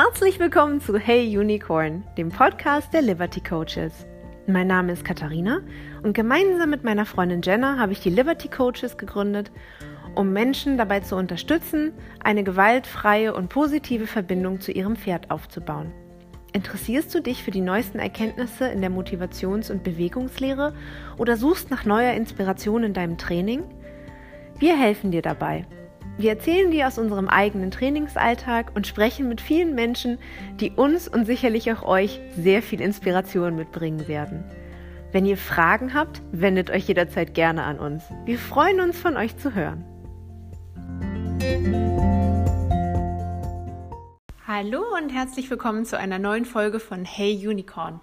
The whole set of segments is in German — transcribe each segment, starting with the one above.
Herzlich willkommen zu Hey Unicorn, dem Podcast der Liberty Coaches. Mein Name ist Katharina und gemeinsam mit meiner Freundin Jenna habe ich die Liberty Coaches gegründet, um Menschen dabei zu unterstützen, eine gewaltfreie und positive Verbindung zu ihrem Pferd aufzubauen. Interessierst du dich für die neuesten Erkenntnisse in der Motivations- und Bewegungslehre oder suchst nach neuer Inspiration in deinem Training? Wir helfen dir dabei. Wir erzählen dir aus unserem eigenen Trainingsalltag und sprechen mit vielen Menschen, die uns und sicherlich auch euch sehr viel Inspiration mitbringen werden. Wenn ihr Fragen habt, wendet euch jederzeit gerne an uns. Wir freuen uns, von euch zu hören. Hallo und herzlich willkommen zu einer neuen Folge von Hey Unicorn.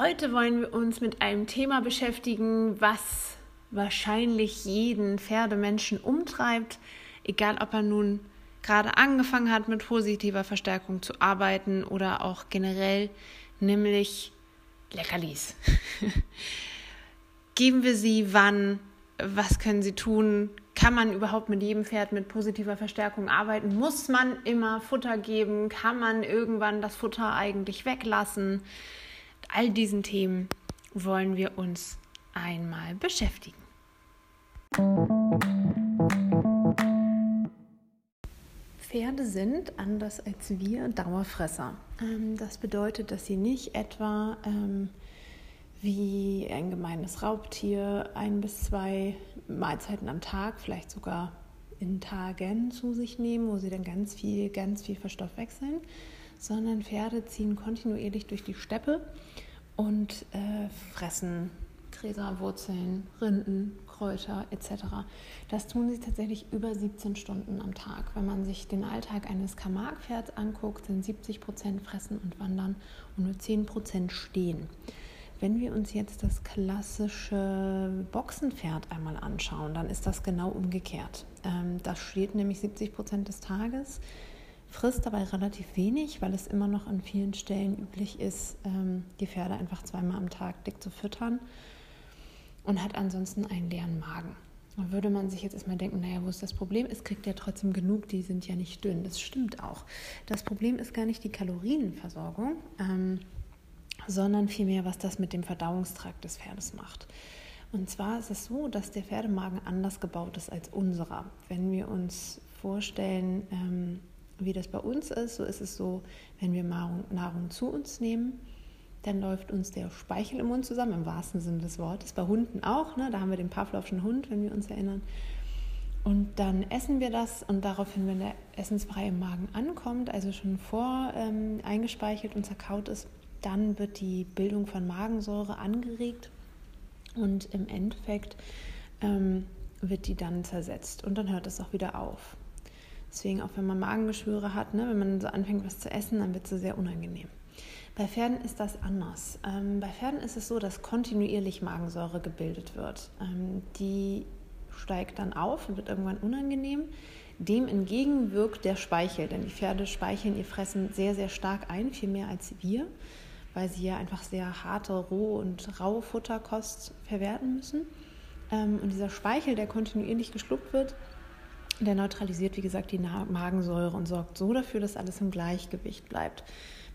Heute wollen wir uns mit einem Thema beschäftigen, was wahrscheinlich jeden Pferdemenschen umtreibt, egal ob er nun gerade angefangen hat, mit positiver Verstärkung zu arbeiten oder auch generell, nämlich Leckerlis. Geben wir sie wann? Was können sie tun? Kann man überhaupt mit jedem Pferd mit positiver Verstärkung arbeiten? Muss man immer Futter geben? Kann man irgendwann das Futter eigentlich weglassen? All diesen Themen wollen wir uns einmal beschäftigen. Pferde sind, anders als wir, Dauerfresser. Ähm, das bedeutet, dass sie nicht etwa ähm, wie ein gemeines Raubtier ein bis zwei Mahlzeiten am Tag, vielleicht sogar in Tagen zu sich nehmen, wo sie dann ganz viel, ganz viel verstoffwechseln, sondern Pferde ziehen kontinuierlich durch die Steppe und äh, fressen Gräser, Wurzeln, Rinden, Kräuter etc. Das tun sie tatsächlich über 17 Stunden am Tag. Wenn man sich den Alltag eines Camargue-Pferds anguckt, sind 70 Prozent fressen und wandern und nur 10 Prozent stehen. Wenn wir uns jetzt das klassische Boxenpferd einmal anschauen, dann ist das genau umgekehrt. Ähm, das steht nämlich 70 Prozent des Tages, frisst dabei relativ wenig, weil es immer noch an vielen Stellen üblich ist, ähm, die Pferde einfach zweimal am Tag dick zu füttern und hat ansonsten einen leeren Magen. Da würde man sich jetzt erstmal denken, naja, wo ist das Problem? Es kriegt ja trotzdem genug, die sind ja nicht dünn. Das stimmt auch. Das Problem ist gar nicht die Kalorienversorgung, ähm, sondern vielmehr, was das mit dem Verdauungstrakt des Pferdes macht. Und zwar ist es so, dass der Pferdemagen anders gebaut ist als unserer. Wenn wir uns vorstellen, ähm, wie das bei uns ist, so ist es so, wenn wir Nahrung, Nahrung zu uns nehmen, dann läuft uns der Speichel im Mund zusammen, im wahrsten Sinne des Wortes. Bei Hunden auch, ne? da haben wir den Pavlovschen Hund, wenn wir uns erinnern. Und dann essen wir das und daraufhin, wenn der essensfrei im Magen ankommt, also schon vor ähm, eingespeichelt und zerkaut ist, dann wird die Bildung von Magensäure angeregt und im Endeffekt ähm, wird die dann zersetzt und dann hört es auch wieder auf. Deswegen, auch wenn man Magengeschwüre hat, ne, wenn man so anfängt, was zu essen, dann wird es sehr unangenehm. Bei Pferden ist das anders. Ähm, bei Pferden ist es so, dass kontinuierlich Magensäure gebildet wird. Ähm, die steigt dann auf und wird irgendwann unangenehm. Dem entgegen wirkt der Speichel, denn die Pferde speicheln ihr Fressen sehr, sehr stark ein, viel mehr als wir, weil sie ja einfach sehr harte, roh und raue Futterkost verwerten müssen. Ähm, und dieser Speichel, der kontinuierlich geschluckt wird, der neutralisiert, wie gesagt, die Magensäure und sorgt so dafür, dass alles im Gleichgewicht bleibt.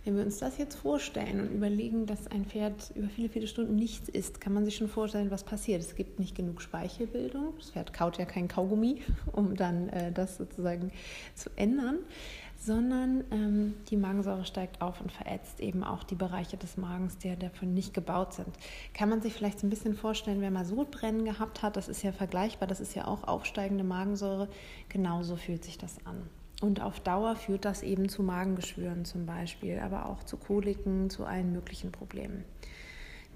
Wenn wir uns das jetzt vorstellen und überlegen, dass ein Pferd über viele, viele Stunden nichts isst, kann man sich schon vorstellen, was passiert. Es gibt nicht genug Speichelbildung. Das Pferd kaut ja kein Kaugummi, um dann äh, das sozusagen zu ändern, sondern ähm, die Magensäure steigt auf und verätzt eben auch die Bereiche des Magens, die dafür nicht gebaut sind. Kann man sich vielleicht so ein bisschen vorstellen, wer mal Sodbrennen gehabt hat, das ist ja vergleichbar, das ist ja auch aufsteigende Magensäure, genauso fühlt sich das an. Und auf Dauer führt das eben zu Magengeschwüren zum Beispiel, aber auch zu Koliken, zu allen möglichen Problemen.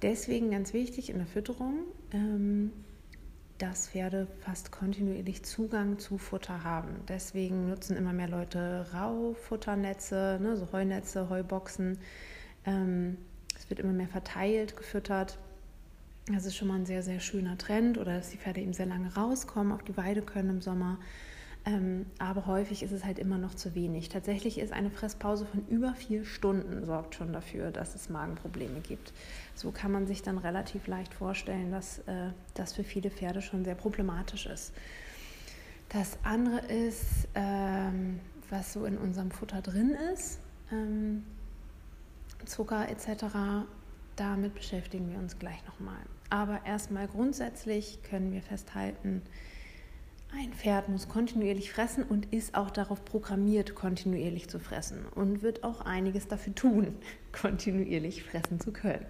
Deswegen ganz wichtig in der Fütterung, ähm, dass Pferde fast kontinuierlich Zugang zu Futter haben. Deswegen nutzen immer mehr Leute Raufutternetze, ne, so Heunetze, Heuboxen. Ähm, es wird immer mehr verteilt, gefüttert. Das ist schon mal ein sehr, sehr schöner Trend. Oder dass die Pferde eben sehr lange rauskommen, auf die Weide können im Sommer. Ähm, aber häufig ist es halt immer noch zu wenig. Tatsächlich ist eine Fresspause von über vier Stunden sorgt schon dafür, dass es Magenprobleme gibt. So kann man sich dann relativ leicht vorstellen, dass äh, das für viele Pferde schon sehr problematisch ist. Das andere ist, ähm, was so in unserem Futter drin ist. ähm, Zucker etc. Damit beschäftigen wir uns gleich nochmal. Aber erstmal grundsätzlich können wir festhalten, ein Pferd muss kontinuierlich fressen und ist auch darauf programmiert, kontinuierlich zu fressen und wird auch einiges dafür tun, kontinuierlich fressen zu können.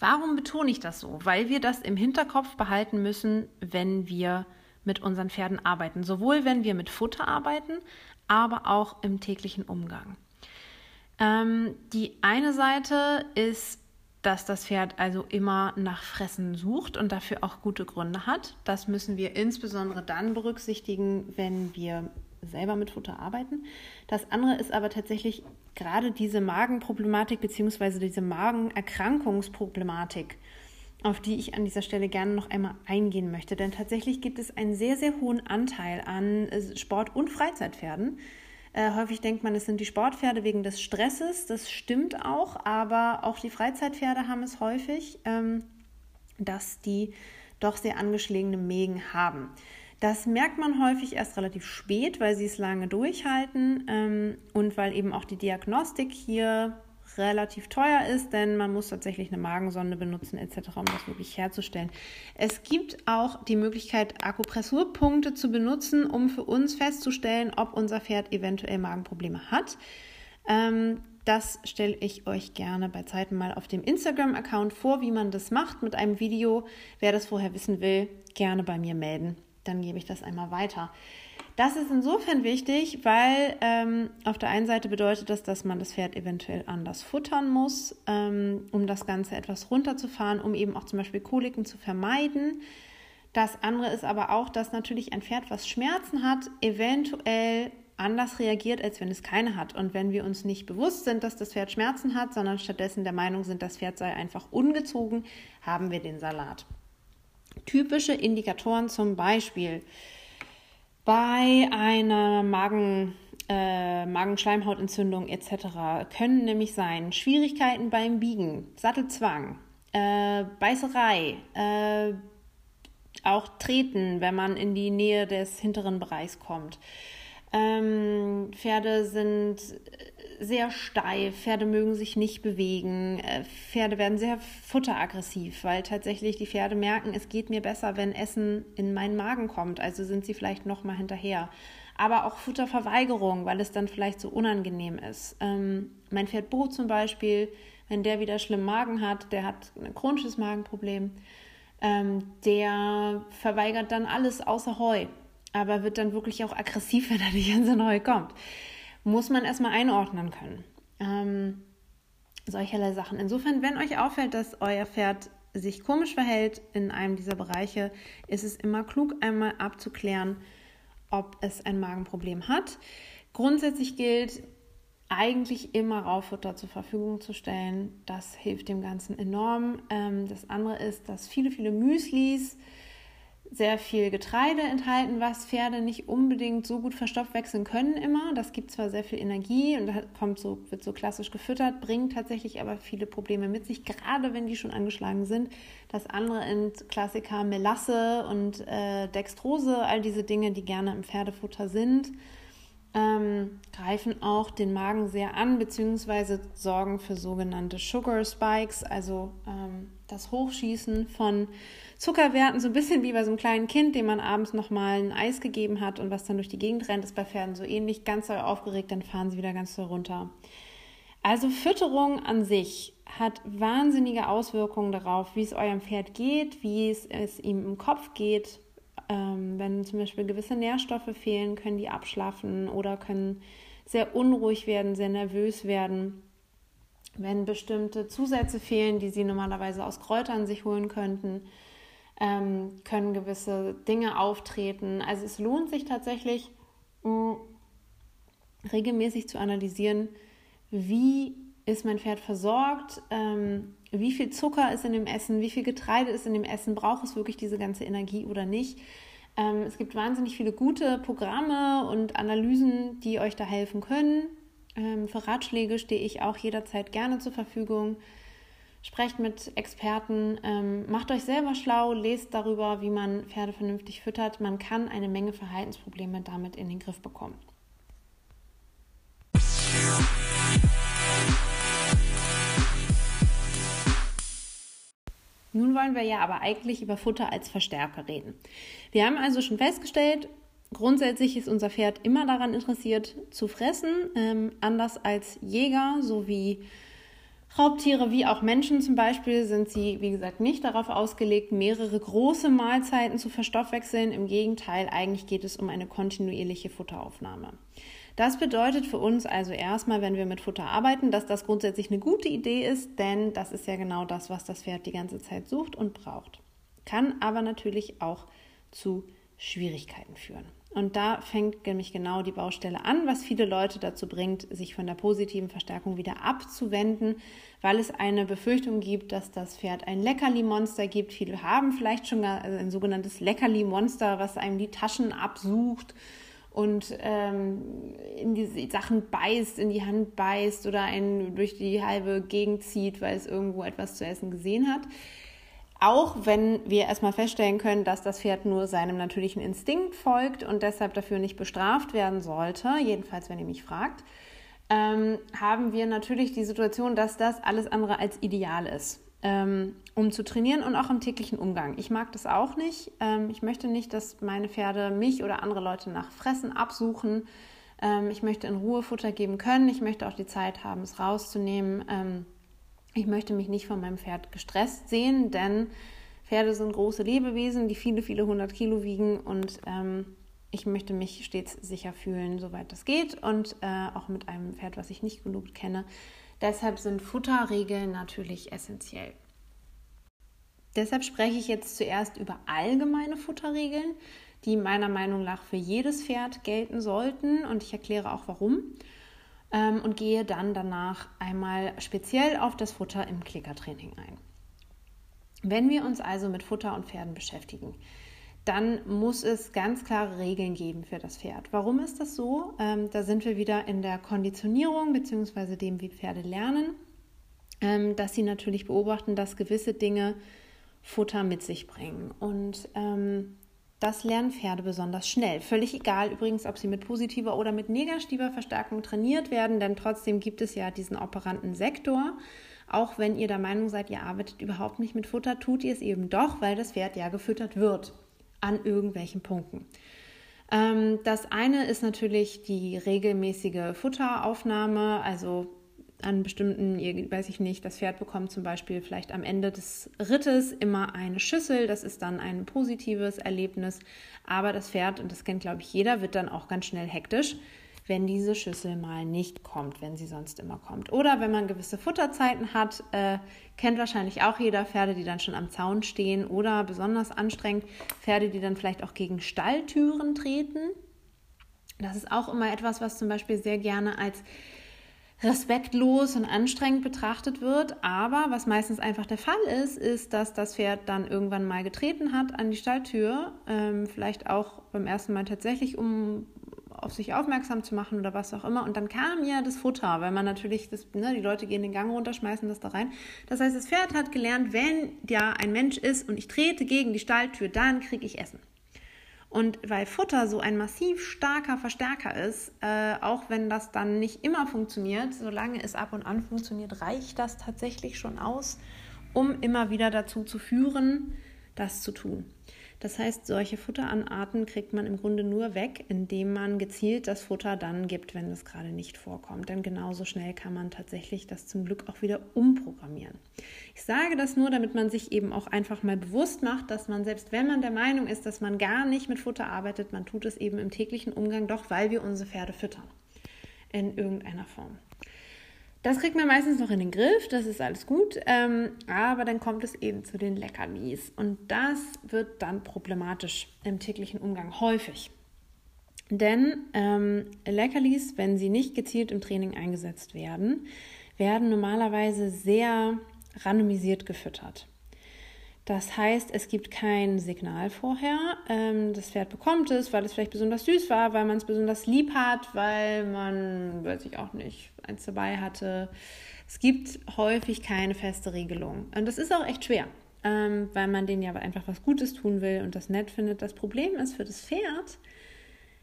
Warum betone ich das so? Weil wir das im Hinterkopf behalten müssen, wenn wir mit unseren Pferden arbeiten. Sowohl wenn wir mit Futter arbeiten, aber auch im täglichen Umgang. Ähm, die eine Seite ist dass das Pferd also immer nach Fressen sucht und dafür auch gute Gründe hat. Das müssen wir insbesondere dann berücksichtigen, wenn wir selber mit Futter arbeiten. Das andere ist aber tatsächlich gerade diese Magenproblematik bzw. diese Magenerkrankungsproblematik, auf die ich an dieser Stelle gerne noch einmal eingehen möchte. Denn tatsächlich gibt es einen sehr, sehr hohen Anteil an Sport- und Freizeitpferden, äh, häufig denkt man, es sind die Sportpferde wegen des Stresses. Das stimmt auch, aber auch die Freizeitpferde haben es häufig, ähm, dass die doch sehr angeschlagene Mägen haben. Das merkt man häufig erst relativ spät, weil sie es lange durchhalten ähm, und weil eben auch die Diagnostik hier relativ teuer ist, denn man muss tatsächlich eine Magensonde benutzen etc., um das wirklich herzustellen. Es gibt auch die Möglichkeit, Akupressurpunkte zu benutzen, um für uns festzustellen, ob unser Pferd eventuell Magenprobleme hat. Ähm, das stelle ich euch gerne bei Zeiten mal auf dem Instagram-Account vor, wie man das macht mit einem Video. Wer das vorher wissen will, gerne bei mir melden. Dann gebe ich das einmal weiter. Das ist insofern wichtig, weil ähm, auf der einen Seite bedeutet das, dass man das Pferd eventuell anders futtern muss, ähm, um das Ganze etwas runterzufahren, um eben auch zum Beispiel Koliken zu vermeiden. Das andere ist aber auch, dass natürlich ein Pferd, was Schmerzen hat, eventuell anders reagiert, als wenn es keine hat. Und wenn wir uns nicht bewusst sind, dass das Pferd Schmerzen hat, sondern stattdessen der Meinung sind, das Pferd sei einfach ungezogen, haben wir den Salat. Typische Indikatoren zum Beispiel bei einer Magen, äh, Magenschleimhautentzündung etc. können nämlich sein Schwierigkeiten beim Biegen, Sattelzwang, äh, Beißerei, äh, auch Treten, wenn man in die Nähe des hinteren Bereichs kommt. Ähm, Pferde sind sehr steif, Pferde mögen sich nicht bewegen, äh, Pferde werden sehr futteraggressiv, weil tatsächlich die Pferde merken, es geht mir besser, wenn Essen in meinen Magen kommt, also sind sie vielleicht noch mal hinterher. Aber auch Futterverweigerung, weil es dann vielleicht so unangenehm ist. Ähm, mein Pferd Bo zum Beispiel, wenn der wieder schlimm Magen hat, der hat ein chronisches Magenproblem, ähm, der verweigert dann alles außer Heu, aber wird dann wirklich auch aggressiv, wenn er nicht an sein Heu kommt muss man erstmal einordnen können. Ähm, solcherlei Sachen. Insofern, wenn euch auffällt, dass euer Pferd sich komisch verhält in einem dieser Bereiche, ist es immer klug, einmal abzuklären, ob es ein Magenproblem hat. Grundsätzlich gilt, eigentlich immer Raufutter zur Verfügung zu stellen. Das hilft dem Ganzen enorm. Ähm, das andere ist, dass viele, viele Müslis, sehr viel Getreide enthalten, was Pferde nicht unbedingt so gut verstoffwechseln können immer. Das gibt zwar sehr viel Energie und kommt so, wird so klassisch gefüttert, bringt tatsächlich aber viele Probleme mit sich, gerade wenn die schon angeschlagen sind. Das andere sind Klassiker Melasse und äh, Dextrose, all diese Dinge, die gerne im Pferdefutter sind, ähm, greifen auch den Magen sehr an, beziehungsweise sorgen für sogenannte Sugar Spikes, also ähm, das Hochschießen von Zuckerwerten, so ein bisschen wie bei so einem kleinen Kind, dem man abends nochmal ein Eis gegeben hat und was dann durch die Gegend rennt, ist bei Pferden so ähnlich. Ganz aufgeregt, dann fahren sie wieder ganz doll runter. Also Fütterung an sich hat wahnsinnige Auswirkungen darauf, wie es eurem Pferd geht, wie es, es ihm im Kopf geht. Ähm, wenn zum Beispiel gewisse Nährstoffe fehlen, können die abschlafen oder können sehr unruhig werden, sehr nervös werden. Wenn bestimmte Zusätze fehlen, die sie normalerweise aus Kräutern sich holen könnten, ähm, können gewisse Dinge auftreten. Also es lohnt sich tatsächlich mh, mm, regelmäßig zu analysieren, wie ist mein Pferd versorgt, ähm, wie viel Zucker ist in dem Essen, wie viel Getreide ist in dem Essen, braucht es wirklich diese ganze Energie oder nicht. Ähm, es gibt wahnsinnig viele gute Programme und Analysen, die euch da helfen können. Ähm, für Ratschläge stehe ich auch jederzeit gerne zur Verfügung sprecht mit Experten, ähm, macht euch selber schlau, lest darüber, wie man Pferde vernünftig füttert. Man kann eine Menge Verhaltensprobleme damit in den Griff bekommen. Nun wollen wir ja aber eigentlich über Futter als Verstärker reden. Wir haben also schon festgestellt, grundsätzlich ist unser Pferd immer daran interessiert zu fressen, ähm, anders als Jäger sowie Raubtiere wie auch Menschen zum Beispiel sind sie, wie gesagt, nicht darauf ausgelegt, mehrere große Mahlzeiten zu verstoffwechseln. Im Gegenteil, eigentlich geht es um eine kontinuierliche Futteraufnahme. Das bedeutet für uns also erstmal, wenn wir mit Futter arbeiten, dass das grundsätzlich eine gute Idee ist, denn das ist ja genau das, was das Pferd die ganze Zeit sucht und braucht. Kann aber natürlich auch zu Schwierigkeiten führen. Und da fängt nämlich genau die Baustelle an, was viele Leute dazu bringt, sich von der positiven Verstärkung wieder abzuwenden, weil es eine Befürchtung gibt, dass das Pferd ein Leckerli-Monster gibt. Viele haben vielleicht schon ein sogenanntes Leckerli-Monster, was einem die Taschen absucht und ähm, in die Sachen beißt, in die Hand beißt oder einen durch die halbe Gegend zieht, weil es irgendwo etwas zu essen gesehen hat. Auch wenn wir erstmal feststellen können, dass das Pferd nur seinem natürlichen Instinkt folgt und deshalb dafür nicht bestraft werden sollte, jedenfalls wenn ihr mich fragt, ähm, haben wir natürlich die Situation, dass das alles andere als ideal ist ähm, um zu trainieren und auch im täglichen Umgang. Ich mag das auch nicht. Ähm, ich möchte nicht, dass meine Pferde mich oder andere Leute nach Fressen absuchen. Ähm, ich möchte in Ruhe Futter geben können. Ich möchte auch die Zeit haben, es rauszunehmen. Ich möchte mich nicht von meinem Pferd gestresst sehen, denn Pferde sind große Lebewesen, die viele, viele hundert Kilo wiegen und ähm, ich möchte mich stets sicher fühlen, soweit das geht und äh, auch mit einem Pferd, was ich nicht genug kenne, Deshalb sind Futterregeln natürlich essentiell. Deshalb spreche ich jetzt zuerst über allgemeine Futterregeln, die meiner Meinung nach für jedes Pferd gelten sollten und ich erkläre auch warum ähm, und gehe dann danach einmal speziell auf das Futter im Klickertraining ein. Wenn wir uns also mit Futter und Pferden beschäftigen, dann muss es ganz klare Regeln geben für das Pferd. Warum ist das so? Ähm, da sind wir wieder in der Konditionierung bzw. dem, wie Pferde lernen, ähm, dass sie natürlich beobachten, dass gewisse Dinge Futter mit sich bringen. Und ähm, das lernen Pferde besonders schnell. Völlig egal übrigens, ob sie mit positiver oder mit negativer Verstärkung trainiert werden, denn trotzdem gibt es ja diesen operanten Sektor. Auch wenn ihr der Meinung seid, ihr arbeitet überhaupt nicht mit Futter, tut ihr es eben doch, weil das Pferd ja gefüttert wird an irgendwelchen Punkten. Ähm, das eine ist natürlich die regelmäßige Futteraufnahme, also an bestimmten, weiß ich nicht, das Pferd bekommt zum Beispiel vielleicht am Ende des Rittes immer eine Schüssel, das ist dann ein positives Erlebnis, aber das Pferd, und das kennt glaube ich jeder, wird dann auch ganz schnell hektisch, wenn diese Schüssel mal nicht kommt, wenn sie sonst immer kommt. Oder wenn man gewisse Futterzeiten hat, äh, kennt wahrscheinlich auch jeder Pferde, die dann schon am Zaun stehen oder besonders anstrengend Pferde, die dann vielleicht auch gegen Stalltüren treten. Das ist auch immer etwas, was zum Beispiel sehr gerne als respektlos und anstrengend betrachtet wird. Aber was meistens einfach der Fall ist, ist, dass das Pferd dann irgendwann mal getreten hat an die Stalltür, ähm, vielleicht auch beim ersten Mal tatsächlich, um auf sich aufmerksam zu machen oder was auch immer. Und dann kam ja das Futter, weil man natürlich, das, ne, die Leute gehen den Gang runter, schmeißen das da rein. Das heißt, das Pferd hat gelernt, wenn da ein Mensch ist und ich trete gegen die Stalltür, dann kriege ich Essen. Und weil Futter so ein massiv starker Verstärker ist, äh, auch wenn das dann nicht immer funktioniert, solange es ab und an funktioniert, reicht das tatsächlich schon aus, um immer wieder dazu zu führen, das zu tun. Das heißt, solche Futteranarten kriegt man im Grunde nur weg, indem man gezielt das Futter dann gibt, wenn es gerade nicht vorkommt. Denn genauso schnell kann man tatsächlich das zum Glück auch wieder umprogrammieren. Ich sage das nur, damit man sich eben auch einfach mal bewusst macht, dass man selbst wenn man der Meinung ist, dass man gar nicht mit Futter arbeitet, man tut es eben im täglichen Umgang doch, weil wir unsere Pferde füttern. In irgendeiner Form. Das kriegt man meistens noch in den Griff, das ist alles gut, ähm, aber dann kommt es eben zu den Leckerlis und das wird dann problematisch im täglichen Umgang häufig. Denn ähm, Leckerlis, wenn sie nicht gezielt im Training eingesetzt werden, werden normalerweise sehr randomisiert gefüttert. Das heißt, es gibt kein Signal vorher. Ähm, das Pferd bekommt es, weil es vielleicht besonders süß war, weil man es besonders lieb hat, weil man, weiß ich auch nicht, eins dabei hatte. Es gibt häufig keine feste Regelung. Und das ist auch echt schwer, ähm, weil man denen ja einfach was Gutes tun will und das nett findet. Das Problem ist für das Pferd,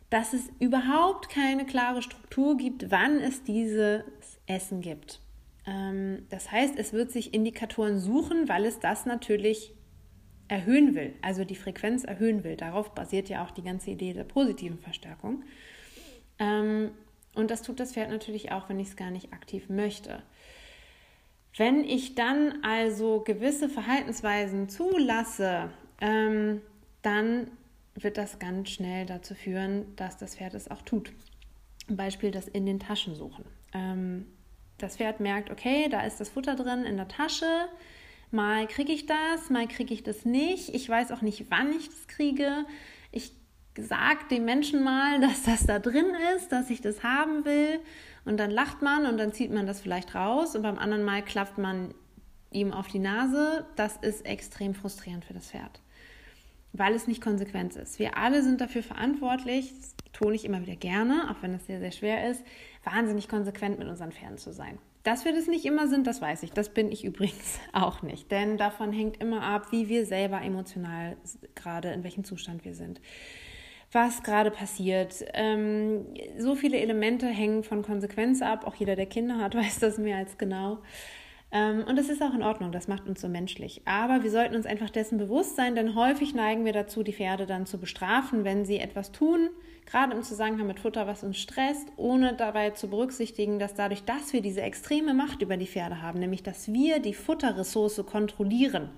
dass es überhaupt keine klare Struktur gibt, wann es dieses Essen gibt. Ähm, das heißt, es wird sich Indikatoren suchen, weil es das natürlich erhöhen will, also die Frequenz erhöhen will. Darauf basiert ja auch die ganze Idee der positiven Verstärkung. Ähm, und das tut das Pferd natürlich auch, wenn ich es gar nicht aktiv möchte. Wenn ich dann also gewisse Verhaltensweisen zulasse, ähm, dann wird das ganz schnell dazu führen, dass das Pferd es auch tut. Beispiel das in den Taschen suchen. Das Pferd merkt, okay, da ist das Futter drin in der Tasche. Mal kriege ich das, mal kriege ich das nicht. Ich weiß auch nicht, wann ich das kriege. Ich sage dem Menschen mal, dass das da drin ist, dass ich das haben will. Und dann lacht man und dann zieht man das vielleicht raus. Und beim anderen Mal klappt man ihm auf die Nase. Das ist extrem frustrierend für das Pferd weil es nicht konsequent ist. Wir alle sind dafür verantwortlich, das tone ich immer wieder gerne, auch wenn es sehr, sehr schwer ist, wahnsinnig konsequent mit unseren Pferden zu sein. Dass wir das nicht immer sind, das weiß ich. Das bin ich übrigens auch nicht. Denn davon hängt immer ab, wie wir selber emotional gerade, in welchem Zustand wir sind. Was gerade passiert. Ähm, so viele Elemente hängen von Konsequenz ab. Auch jeder, der Kinder hat, weiß das mehr als genau. Ähm, und das ist auch in Ordnung, das macht uns so menschlich. Aber wir sollten uns einfach dessen bewusst sein, denn häufig neigen wir dazu, die Pferde dann zu bestrafen, wenn sie etwas tun, gerade im Zusammenhang mit Futter, was uns stresst, ohne dabei zu berücksichtigen, dass dadurch, dass wir diese extreme Macht über die Pferde haben, nämlich dass wir die Futterressource kontrollieren,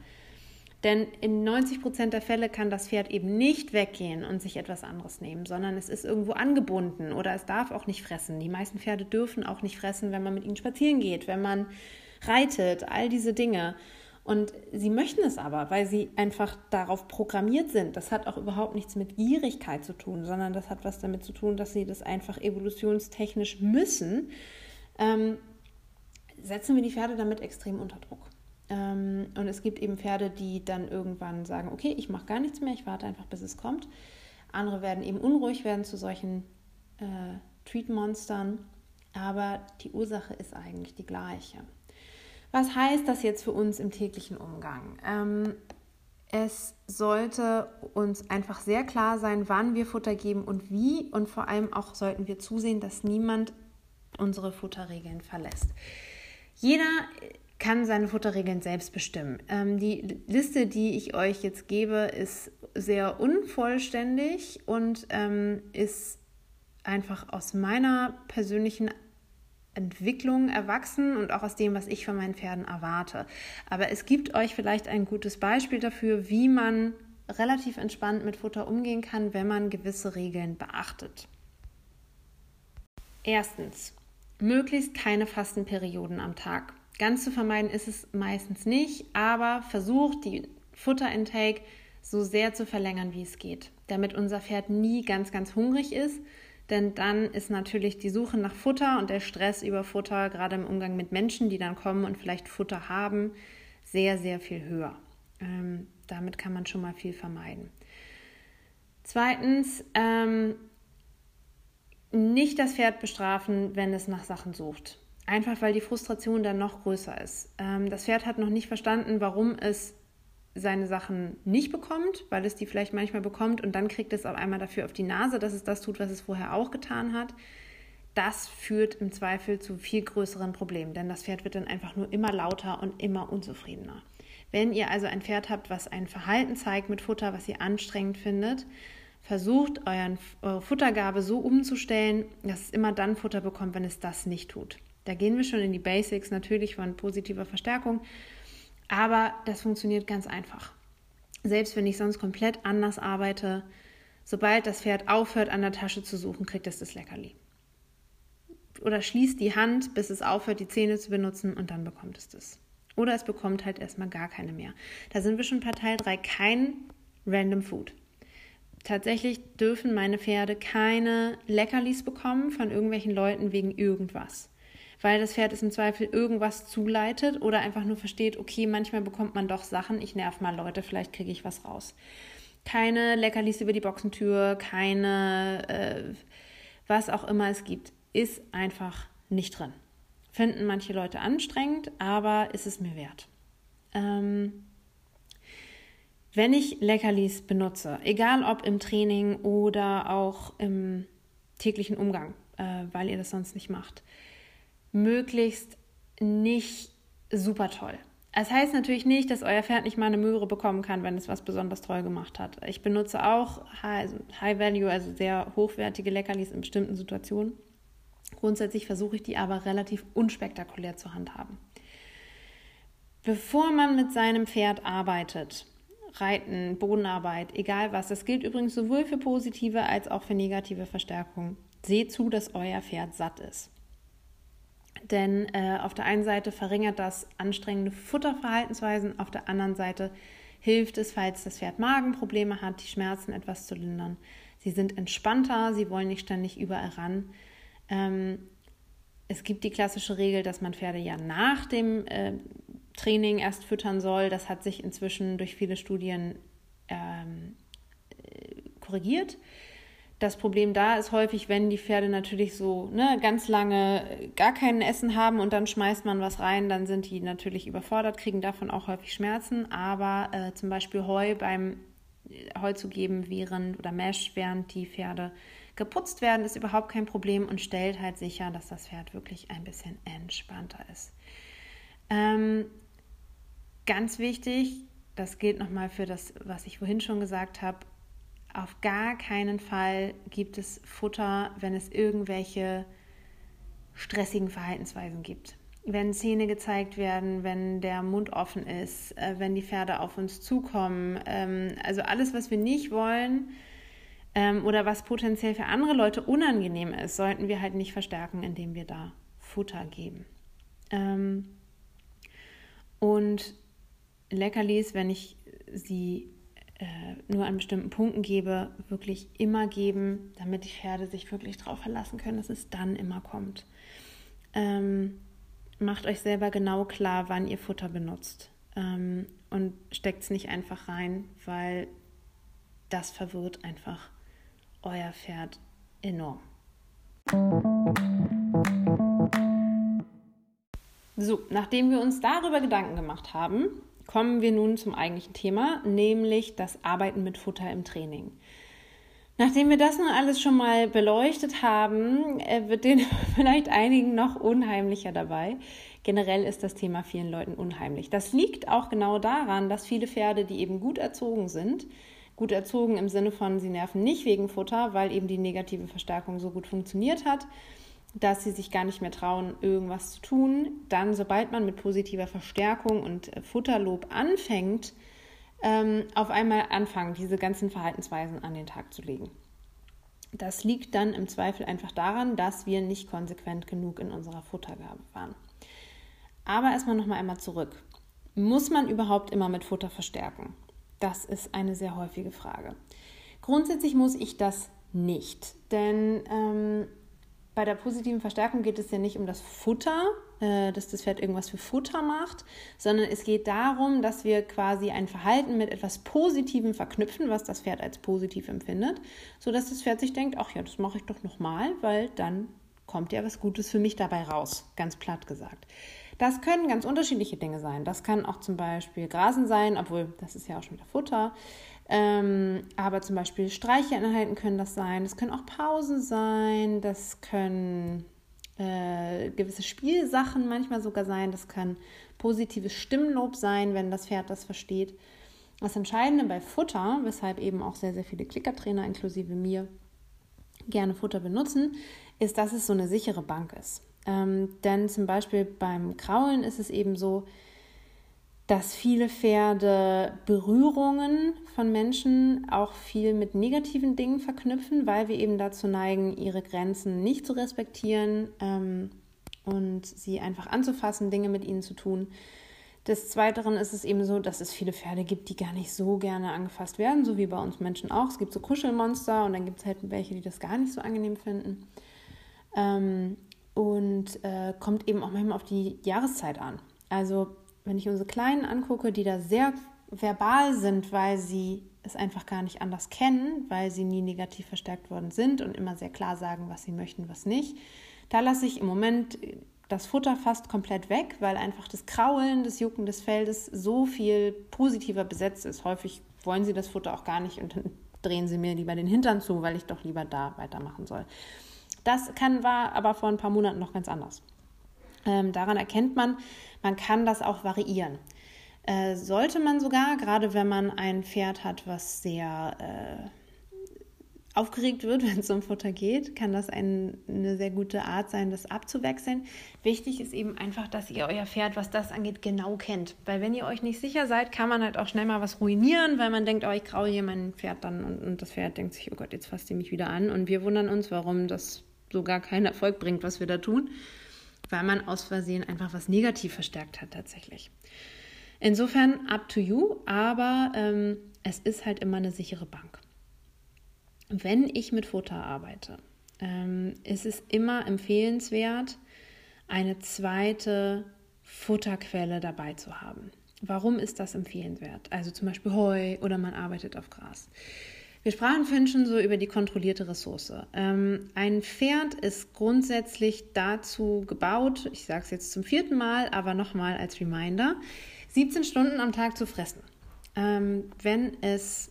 denn in 90 Prozent der Fälle kann das Pferd eben nicht weggehen und sich etwas anderes nehmen, sondern es ist irgendwo angebunden oder es darf auch nicht fressen. Die meisten Pferde dürfen auch nicht fressen, wenn man mit ihnen spazieren geht, wenn man reitet, all diese Dinge. Und sie möchten es aber, weil sie einfach darauf programmiert sind. Das hat auch überhaupt nichts mit Gierigkeit zu tun, sondern das hat was damit zu tun, dass sie das einfach evolutionstechnisch müssen. Ähm, setzen wir die Pferde damit extrem unter Druck. Ähm, und es gibt eben Pferde, die dann irgendwann sagen, okay, ich mache gar nichts mehr, ich warte einfach, bis es kommt. Andere werden eben unruhig werden zu solchen äh, Treat-Monstern. Aber die Ursache ist eigentlich die gleiche. Was heißt das jetzt für uns im täglichen Umgang? Ähm, es sollte uns einfach sehr klar sein, wann wir Futter geben und wie. Und vor allem auch sollten wir zusehen, dass niemand unsere Futterregeln verlässt. Jeder kann seine Futterregeln selbst bestimmen. Ähm, die Liste, die ich euch jetzt gebe, ist sehr unvollständig und ähm, ist einfach aus meiner persönlichen Entwicklung erwachsen und auch aus dem, was ich von meinen Pferden erwarte. Aber es gibt euch vielleicht ein gutes Beispiel dafür, wie man relativ entspannt mit Futter umgehen kann, wenn man gewisse Regeln beachtet. Erstens, möglichst keine Fastenperioden am Tag. Ganz zu vermeiden ist es meistens nicht, aber versucht die Futterintake so sehr zu verlängern, wie es geht, damit unser Pferd nie ganz, ganz hungrig ist denn dann ist natürlich die Suche nach Futter und der Stress über Futter, gerade im Umgang mit Menschen, die dann kommen und vielleicht Futter haben, sehr, sehr viel höher. Ähm, damit kann man schon mal viel vermeiden. Zweitens, ähm, nicht das Pferd bestrafen, wenn es nach Sachen sucht. Einfach weil die Frustration dann noch größer ist. Ähm, das Pferd hat noch nicht verstanden, warum es seine Sachen nicht bekommt, weil es die vielleicht manchmal bekommt und dann kriegt es auf einmal dafür auf die Nase, dass es das tut, was es vorher auch getan hat. Das führt im Zweifel zu viel größeren Problemen, denn das Pferd wird dann einfach nur immer lauter und immer unzufriedener. Wenn ihr also ein Pferd habt, was ein Verhalten zeigt mit Futter, was ihr anstrengend findet, versucht euren, eure Futtergabe so umzustellen, dass es immer dann Futter bekommt, wenn es das nicht tut. Da gehen wir schon in die Basics natürlich von positiver Verstärkung, aber das funktioniert ganz einfach. Selbst wenn ich sonst komplett anders arbeite, sobald das Pferd aufhört, an der Tasche zu suchen, kriegt es das Leckerli. Oder schließt die Hand, bis es aufhört, die Zähne zu benutzen und dann bekommt es das. Oder es bekommt halt erstmal gar keine mehr. Da sind wir schon bei Teil 3, kein Random Food. Tatsächlich dürfen meine Pferde keine Leckerlis bekommen von irgendwelchen Leuten wegen irgendwas weil das Pferd es im Zweifel irgendwas zuleitet oder einfach nur versteht, okay, manchmal bekommt man doch Sachen, ich nerv mal Leute, vielleicht kriege ich was raus. Keine Leckerlis über die Boxentür, keine, äh, was auch immer es gibt, ist einfach nicht drin. Finden manche Leute anstrengend, aber ist es mir wert. Ähm, wenn ich Leckerlis benutze, egal ob im Training oder auch im täglichen Umgang, äh, weil ihr das sonst nicht macht, möglichst nicht super toll. Es heißt natürlich nicht, dass euer Pferd nicht mal eine Möhre bekommen kann, wenn es was besonders toll gemacht hat. Ich benutze auch High, High Value, also sehr hochwertige Leckerlis in bestimmten Situationen. Grundsätzlich versuche ich die aber relativ unspektakulär zu handhaben. Bevor man mit seinem Pferd arbeitet, Reiten, Bodenarbeit, egal was, das gilt übrigens sowohl für positive als auch für negative Verstärkung, seht zu, dass euer Pferd satt ist. Denn äh, auf der einen Seite verringert das anstrengende Futterverhaltensweisen, auf der anderen Seite hilft es, falls das Pferd Magenprobleme hat, die Schmerzen etwas zu lindern. Sie sind entspannter, sie wollen nicht ständig überall ran. Ähm, es gibt die klassische Regel, dass man Pferde ja nach dem äh, Training erst füttern soll. Das hat sich inzwischen durch viele Studien ähm, äh, korrigiert. Das Problem da ist häufig, wenn die Pferde natürlich so ne, ganz lange gar kein Essen haben und dann schmeißt man was rein, dann sind die natürlich überfordert, kriegen davon auch häufig Schmerzen. Aber äh, zum Beispiel Heu beim äh, Heu zu geben während oder Mesh, während die Pferde geputzt werden, ist überhaupt kein Problem und stellt halt sicher, dass das Pferd wirklich ein bisschen entspannter ist. Ähm, ganz wichtig, das gilt nochmal für das, was ich vorhin schon gesagt habe, auf gar keinen Fall gibt es Futter, wenn es irgendwelche stressigen Verhaltensweisen gibt. Wenn Zähne gezeigt werden, wenn der Mund offen ist, äh, wenn die Pferde auf uns zukommen. Ähm, also alles, was wir nicht wollen ähm, oder was potenziell für andere Leute unangenehm ist, sollten wir halt nicht verstärken, indem wir da Futter geben. Ähm, und Leckerlis, wenn ich sie nur an bestimmten Punkten gebe, wirklich immer geben, damit die Pferde sich wirklich darauf verlassen können, dass es dann immer kommt. Ähm, macht euch selber genau klar, wann ihr Futter benutzt ähm, und steckt es nicht einfach rein, weil das verwirrt einfach euer Pferd enorm. So, nachdem wir uns darüber Gedanken gemacht haben, kommen wir nun zum eigentlichen Thema, nämlich das Arbeiten mit Futter im Training. Nachdem wir das nun alles schon mal beleuchtet haben, äh, wird den vielleicht einigen noch unheimlicher dabei. Generell ist das Thema vielen Leuten unheimlich. Das liegt auch genau daran, dass viele Pferde, die eben gut erzogen sind, gut erzogen im Sinne von, sie nerven nicht wegen Futter, weil eben die negative Verstärkung so gut funktioniert hat, dass sie sich gar nicht mehr trauen, irgendwas zu tun. Dann, sobald man mit positiver Verstärkung und äh, Futterlob anfängt, ähm, auf einmal anfangen, diese ganzen Verhaltensweisen an den Tag zu legen. Das liegt dann im Zweifel einfach daran, dass wir nicht konsequent genug in unserer Futtergabe waren. Aber erstmal nochmal einmal zurück. Muss man überhaupt immer mit Futter verstärken? Das ist eine sehr häufige Frage. Grundsätzlich muss ich das nicht, denn ähm, bei der positiven Verstärkung geht es ja nicht um das Futter, äh, dass das Pferd irgendwas für Futter macht, sondern es geht darum, dass wir quasi ein Verhalten mit etwas Positivem verknüpfen, was das Pferd als positiv empfindet, sodass das Pferd sich denkt, ach ja, das mache ich doch nochmal, weil dann kommt ja was Gutes für mich dabei raus, ganz platt gesagt. Das können ganz unterschiedliche Dinge sein. Das kann auch zum Beispiel Grasen sein, obwohl das ist ja auch schon wieder Futter. Ähm, aber zum Beispiel Streicheinheiten können das sein. Das können auch Pausen sein. Das können äh, gewisse Spielsachen manchmal sogar sein. Das kann positives Stimmlob sein, wenn das Pferd das versteht. Das Entscheidende bei Futter, weshalb eben auch sehr, sehr viele Klickertrainer inklusive mir gerne Futter benutzen, ist, dass es so eine sichere Bank ist. Ähm, denn zum Beispiel beim Kraulen ist es eben so, dass viele Pferde Berührungen von Menschen auch viel mit negativen Dingen verknüpfen, weil wir eben dazu neigen, ihre Grenzen nicht zu respektieren ähm, und sie einfach anzufassen, Dinge mit ihnen zu tun. Des Weiteren ist es eben so, dass es viele Pferde gibt, die gar nicht so gerne angefasst werden, so wie bei uns Menschen auch. Es gibt so Kuschelmonster und dann gibt es halt welche, die das gar nicht so angenehm finden. Ähm, und äh, kommt eben auch manchmal auf die Jahreszeit an. Also wenn ich unsere Kleinen angucke, die da sehr verbal sind, weil sie es einfach gar nicht anders kennen, weil sie nie negativ verstärkt worden sind und immer sehr klar sagen, was sie möchten, was nicht. Da lasse ich im Moment das Futter fast komplett weg, weil einfach das Kraulen, das Jucken des Feldes so viel positiver besetzt ist. Häufig wollen sie das Futter auch gar nicht und dann drehen sie mir lieber den Hintern zu, weil ich doch lieber da weitermachen soll. Das kann, war aber vor ein paar Monaten noch ganz anders. Ähm, daran erkennt man, man kann das auch variieren. Äh, sollte man sogar, gerade wenn man ein Pferd hat, was sehr äh, aufgeregt wird, wenn es um Futter geht, kann das ein, eine sehr gute Art sein, das abzuwechseln. Wichtig ist eben einfach, dass ihr euer Pferd, was das angeht, genau kennt. Weil wenn ihr euch nicht sicher seid, kann man halt auch schnell mal was ruinieren, weil man denkt, oh, ich graue hier mein Pferd dann und, und das Pferd denkt sich, oh Gott, jetzt fasst ihr mich wieder an. Und wir wundern uns, warum das so gar keinen Erfolg bringt, was wir da tun, weil man aus Versehen einfach was negativ verstärkt hat tatsächlich. Insofern up to you, aber ähm, es ist halt immer eine sichere Bank. Wenn ich mit Futter arbeite, ähm, ist es immer empfehlenswert, eine zweite Futterquelle dabei zu haben. Warum ist das empfehlenswert? Also zum Beispiel Heu oder man arbeitet auf Gras. Wir sprachen vorhin schon so über die kontrollierte Ressource. Ähm, ein Pferd ist grundsätzlich dazu gebaut, ich sage es jetzt zum vierten Mal, aber nochmal als Reminder, 17 Stunden am Tag zu fressen. Ähm, wenn es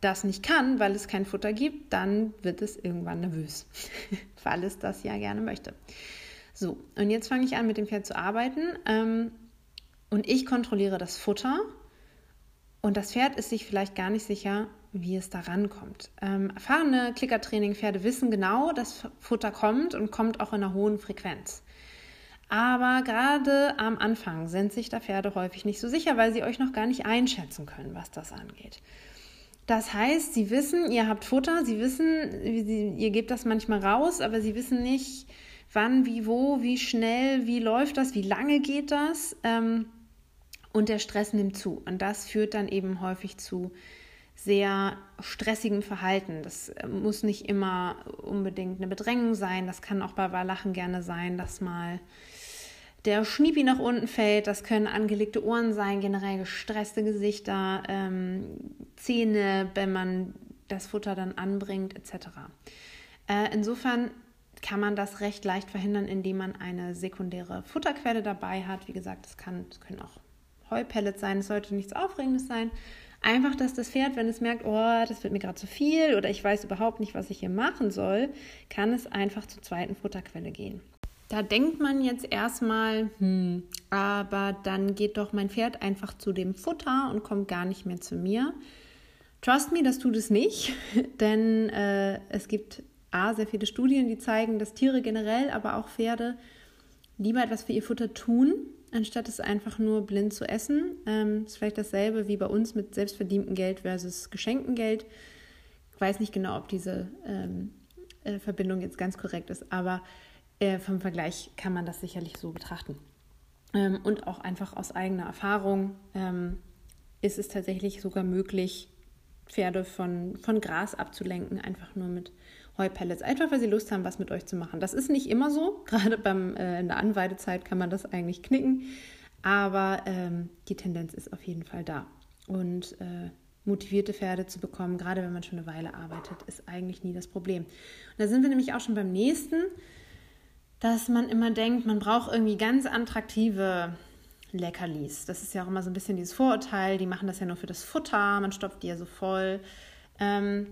das nicht kann, weil es kein Futter gibt, dann wird es irgendwann nervös, weil es das ja gerne möchte. So, und jetzt fange ich an, mit dem Pferd zu arbeiten ähm, und ich kontrolliere das Futter und das Pferd ist sich vielleicht gar nicht sicher, wie es da rankommt. Ähm, erfahrene Klickertraining-Pferde wissen genau, dass Futter kommt und kommt auch in einer hohen Frequenz. Aber gerade am Anfang sind sich da Pferde häufig nicht so sicher, weil sie euch noch gar nicht einschätzen können, was das angeht. Das heißt, sie wissen, ihr habt Futter, sie wissen, ihr gebt das manchmal raus, aber sie wissen nicht, wann, wie, wo, wie schnell, wie läuft das, wie lange geht das. Ähm, und der Stress nimmt zu. Und das führt dann eben häufig zu sehr stressigem Verhalten. Das äh, muss nicht immer unbedingt eine Bedrängung sein. Das kann auch bei Wallachen gerne sein, dass mal der Schniepi nach unten fällt. Das können angelegte Ohren sein, generell gestresste Gesichter, ähm, Zähne, wenn man das Futter dann anbringt, etc. Äh, insofern kann man das recht leicht verhindern, indem man eine sekundäre Futterquelle dabei hat. Wie gesagt, das können auch Heupellets sein, es sollte nichts Aufregendes sein. Einfach, dass das Pferd, wenn es merkt, oh, das wird mir gerade zu viel oder ich weiß überhaupt nicht, was ich hier machen soll, kann es einfach zur zweiten Futterquelle gehen. Da denkt man jetzt erstmal, hm, aber dann geht doch mein Pferd einfach zu dem Futter und kommt gar nicht mehr zu mir. Trust me, das tut es nicht, denn äh, es gibt A, sehr viele Studien, die zeigen, dass Tiere generell, aber auch Pferde lieber etwas für ihr Futter tun, anstatt es einfach nur blind zu essen. Ähm, ist vielleicht dasselbe wie bei uns mit selbstverdientem Geld versus geschenktem Geld. Ich weiß nicht genau, ob diese ähm, äh, Verbindung jetzt ganz korrekt ist, aber äh, vom Vergleich kann man das sicherlich so betrachten. Ähm, und auch einfach aus eigener Erfahrung ähm, ist es tatsächlich sogar möglich, Pferde von, von Gras abzulenken, einfach nur mit Heupellets, einfach weil sie Lust haben, was mit euch zu machen. Das ist nicht immer so, gerade beim, äh, in der Anweidezeit kann man das eigentlich knicken, aber ähm, die Tendenz ist auf jeden Fall da. Und äh, motivierte Pferde zu bekommen, gerade wenn man schon eine Weile arbeitet, ist eigentlich nie das Problem. Und da sind wir nämlich auch schon beim nächsten dass man immer denkt, man braucht irgendwie ganz attraktive Leckerlis. Das ist ja auch immer so ein bisschen dieses Vorurteil, die machen das ja nur für das Futter, man stopft die ja so voll. Ähm,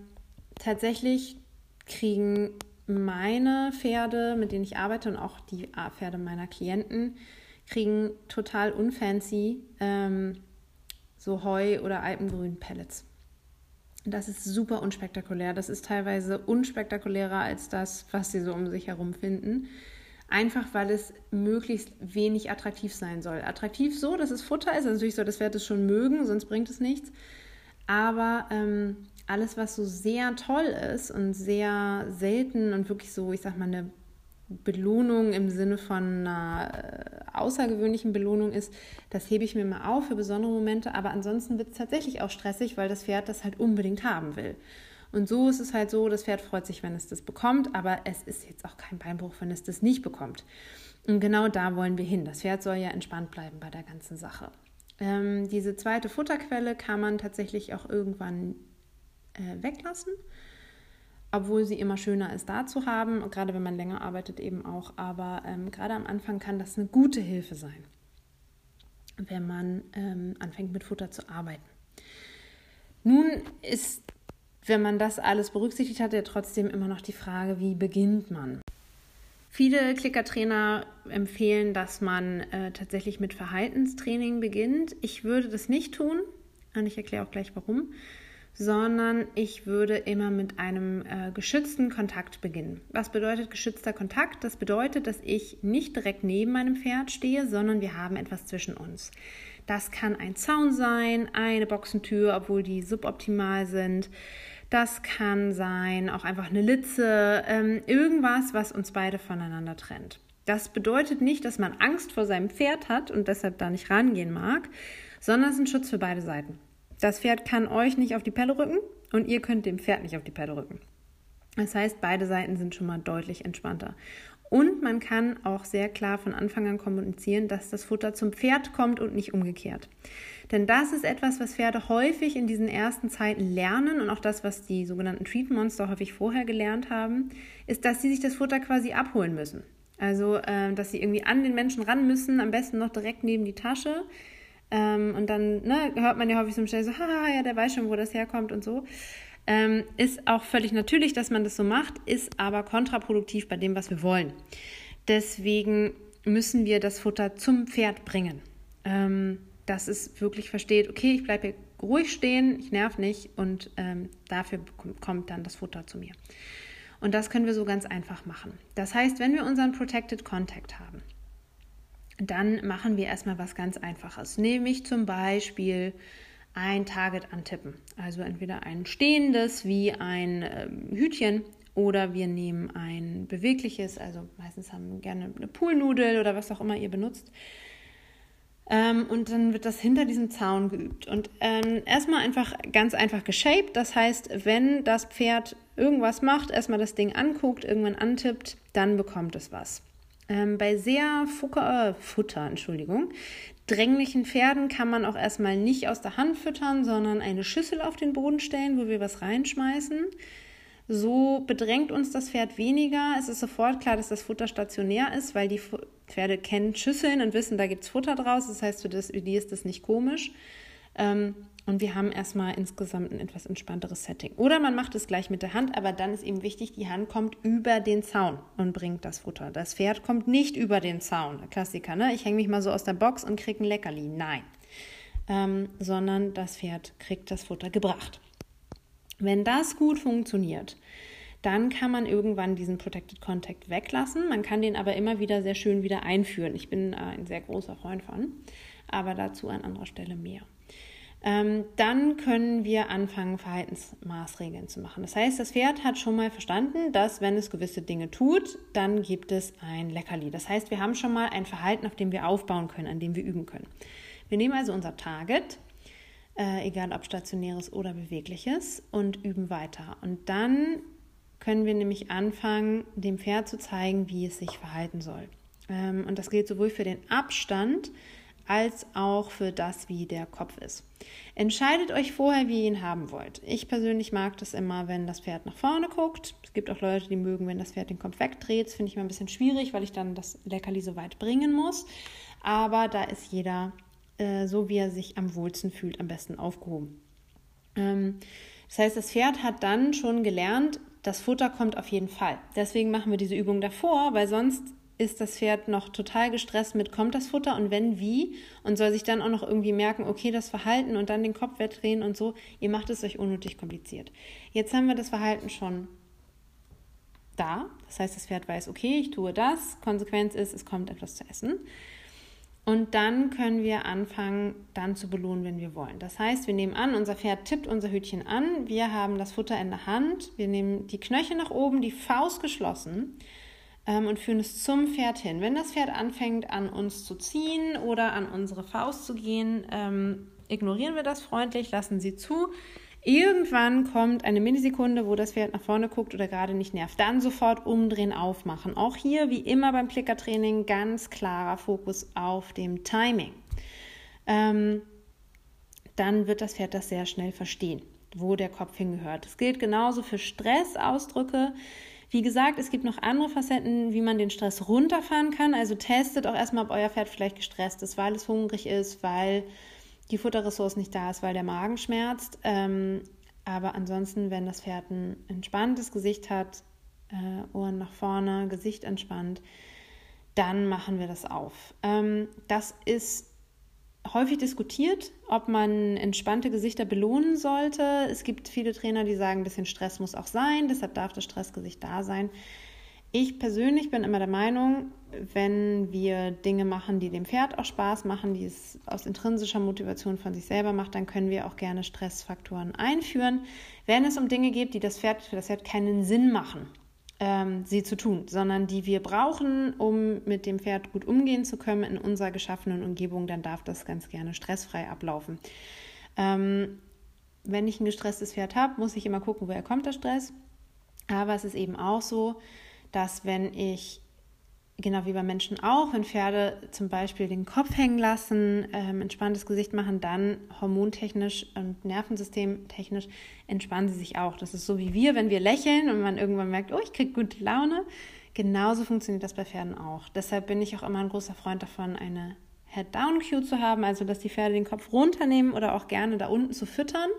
tatsächlich kriegen meine Pferde, mit denen ich arbeite und auch die Pferde meiner Klienten, kriegen total unfancy ähm, so Heu- oder Alpengrün-Pellets. Das ist super unspektakulär. Das ist teilweise unspektakulärer als das, was sie so um sich herum finden einfach weil es möglichst wenig attraktiv sein soll. Attraktiv so, dass es Futter ist, also natürlich soll das Pferd es schon mögen, sonst bringt es nichts. Aber ähm, alles, was so sehr toll ist und sehr selten und wirklich so, ich sag mal, eine Belohnung im Sinne von einer äh, außergewöhnlichen Belohnung ist, das hebe ich mir mal auf für besondere Momente, aber ansonsten wird es tatsächlich auch stressig, weil das Pferd das halt unbedingt haben will. Und so ist es halt so, das Pferd freut sich, wenn es das bekommt, aber es ist jetzt auch kein Beinbruch, wenn es das nicht bekommt. Und genau da wollen wir hin. Das Pferd soll ja entspannt bleiben bei der ganzen Sache. Ähm, diese zweite Futterquelle kann man tatsächlich auch irgendwann äh, weglassen, obwohl sie immer schöner ist, da zu haben, gerade wenn man länger arbeitet eben auch. Aber ähm, gerade am Anfang kann das eine gute Hilfe sein, wenn man ähm, anfängt mit Futter zu arbeiten. Nun ist wenn man das alles berücksichtigt hat, ja trotzdem immer noch die Frage, wie beginnt man? Viele Klickertrainer empfehlen, dass man äh, tatsächlich mit Verhaltenstraining beginnt. Ich würde das nicht tun und ich erkläre auch gleich warum, sondern ich würde immer mit einem äh, geschützten Kontakt beginnen. Was bedeutet geschützter Kontakt? Das bedeutet, dass ich nicht direkt neben meinem Pferd stehe, sondern wir haben etwas zwischen uns. Das kann ein Zaun sein, eine Boxentür, obwohl die suboptimal sind. Das kann sein auch einfach eine Litze, ähm, irgendwas, was uns beide voneinander trennt. Das bedeutet nicht, dass man Angst vor seinem Pferd hat und deshalb da nicht rangehen mag, sondern es ist ein Schutz für beide Seiten. Das Pferd kann euch nicht auf die Pelle rücken und ihr könnt dem Pferd nicht auf die Pelle rücken. Das heißt, beide Seiten sind schon mal deutlich entspannter. Und man kann auch sehr klar von Anfang an kommunizieren, dass das Futter zum Pferd kommt und nicht umgekehrt. Denn das ist etwas, was Pferde häufig in diesen ersten Zeiten lernen und auch das, was die sogenannten Treat Monster häufig vorher gelernt haben, ist, dass sie sich das Futter quasi abholen müssen. Also, äh, dass sie irgendwie an den Menschen ran müssen, am besten noch direkt neben die Tasche. Ähm, und dann ne, hört man ja häufig so schnell so, haha, ja, der weiß schon, wo das herkommt und so. Ähm, ist auch völlig natürlich, dass man das so macht, ist aber kontraproduktiv bei dem, was wir wollen. Deswegen müssen wir das Futter zum Pferd bringen. Ähm, dass es wirklich versteht, okay, ich bleibe ruhig stehen, ich nerv nicht und ähm, dafür kommt dann das Futter zu mir. Und das können wir so ganz einfach machen. Das heißt, wenn wir unseren Protected Contact haben, dann machen wir erstmal was ganz Einfaches, nämlich zum Beispiel ein Target antippen. Also entweder ein stehendes wie ein äh, Hütchen oder wir nehmen ein bewegliches, also meistens haben wir gerne eine Poolnudel oder was auch immer ihr benutzt. Ähm, und dann wird das hinter diesem Zaun geübt. Und ähm, erstmal einfach ganz einfach geshaped. Das heißt, wenn das Pferd irgendwas macht, erstmal das Ding anguckt, irgendwann antippt, dann bekommt es was. Ähm, bei sehr Futter, äh, Futter, Entschuldigung, dränglichen Pferden kann man auch erstmal nicht aus der Hand füttern, sondern eine Schüssel auf den Boden stellen, wo wir was reinschmeißen. So bedrängt uns das Pferd weniger. Es ist sofort klar, dass das Futter stationär ist, weil die Pferde kennen Schüsseln und wissen, da gibt es Futter draus. Das heißt, für, das, für die ist das nicht komisch. Ähm, und wir haben erstmal insgesamt ein etwas entspannteres Setting. Oder man macht es gleich mit der Hand, aber dann ist eben wichtig, die Hand kommt über den Zaun und bringt das Futter. Das Pferd kommt nicht über den Zaun. Klassiker, ne? Ich hänge mich mal so aus der Box und kriege ein Leckerli. Nein. Ähm, sondern das Pferd kriegt das Futter gebracht. Wenn das gut funktioniert, dann kann man irgendwann diesen Protected Contact weglassen. Man kann den aber immer wieder sehr schön wieder einführen. Ich bin äh, ein sehr großer Freund von, aber dazu an anderer Stelle mehr. Ähm, dann können wir anfangen, Verhaltensmaßregeln zu machen. Das heißt, das Pferd hat schon mal verstanden, dass wenn es gewisse Dinge tut, dann gibt es ein Leckerli. Das heißt, wir haben schon mal ein Verhalten, auf dem wir aufbauen können, an dem wir üben können. Wir nehmen also unser Target, äh, egal ob stationäres oder bewegliches, und üben weiter. Und dann können wir nämlich anfangen, dem Pferd zu zeigen, wie es sich verhalten soll. Ähm, und das gilt sowohl für den Abstand als auch für das, wie der Kopf ist. Entscheidet euch vorher, wie ihr ihn haben wollt. Ich persönlich mag das immer, wenn das Pferd nach vorne guckt. Es gibt auch Leute, die mögen, wenn das Pferd den Kopf wegdreht. Das finde ich mal ein bisschen schwierig, weil ich dann das Leckerli so weit bringen muss. Aber da ist jeder äh, so wie er sich am wohlsten fühlt, am besten aufgehoben. Ähm, das heißt, das Pferd hat dann schon gelernt, das Futter kommt auf jeden Fall. Deswegen machen wir diese Übung davor, weil sonst ist das Pferd noch total gestresst mit, kommt das Futter und wenn, wie? Und soll sich dann auch noch irgendwie merken, okay, das Verhalten und dann den Kopf wegdrehen und so. Ihr macht es euch unnötig kompliziert. Jetzt haben wir das Verhalten schon da. Das heißt, das Pferd weiß, okay, ich tue das. Konsequenz ist, es kommt etwas zu essen. Und dann können wir anfangen, dann zu belohnen, wenn wir wollen. Das heißt, wir nehmen an, unser Pferd tippt unser Hütchen an, wir haben das Futter in der Hand, wir nehmen die Knöchel nach oben, die Faust geschlossen und führen es zum Pferd hin. Wenn das Pferd anfängt, an uns zu ziehen oder an unsere Faust zu gehen, ähm, ignorieren wir das freundlich, lassen sie zu. Irgendwann kommt eine Millisekunde, wo das Pferd nach vorne guckt oder gerade nicht nervt. Dann sofort umdrehen, aufmachen. Auch hier, wie immer beim Klickertraining, ganz klarer Fokus auf dem Timing. Ähm, dann wird das Pferd das sehr schnell verstehen, wo der Kopf hingehört. Das gilt genauso für Stressausdrücke. Wie gesagt, es gibt noch andere Facetten, wie man den Stress runterfahren kann. Also testet auch erstmal, ob euer Pferd vielleicht gestresst ist, weil es hungrig ist, weil die Futterressource nicht da ist, weil der Magen schmerzt. Ähm, aber ansonsten, wenn das Pferd ein entspanntes Gesicht hat, äh, Ohren nach vorne, Gesicht entspannt, dann machen wir das auf. Ähm, das ist häufig diskutiert, ob man entspannte Gesichter belohnen sollte. Es gibt viele Trainer, die sagen, ein bisschen Stress muss auch sein, deshalb darf das Stressgesicht da sein. Ich persönlich bin immer der Meinung, wenn wir Dinge machen, die dem Pferd auch Spaß machen, die es aus intrinsischer Motivation von sich selber macht, dann können wir auch gerne Stressfaktoren einführen. Wenn es um Dinge geht, die das Pferd für das Pferd keinen Sinn machen, ähm, sie zu tun, sondern die wir brauchen, um mit dem Pferd gut umgehen zu können in unserer geschaffenen Umgebung, dann darf das ganz gerne stressfrei ablaufen. Ähm, wenn ich ein gestresstes Pferd habe, muss ich immer gucken, woher kommt der Stress. Aber es ist eben auch so, dass wenn ich, genau wie bei Menschen auch, wenn Pferde zum Beispiel den Kopf hängen lassen, ähm, entspanntes Gesicht machen, dann hormontechnisch und nervensystemtechnisch entspannen sie sich auch. Das ist so wie wir, wenn wir lächeln und man irgendwann merkt, oh, ich kriege gute Laune. Genauso funktioniert das bei Pferden auch. Deshalb bin ich auch immer ein großer Freund davon, eine Head-Down-Cue zu haben, also dass die Pferde den Kopf runternehmen oder auch gerne da unten zu füttern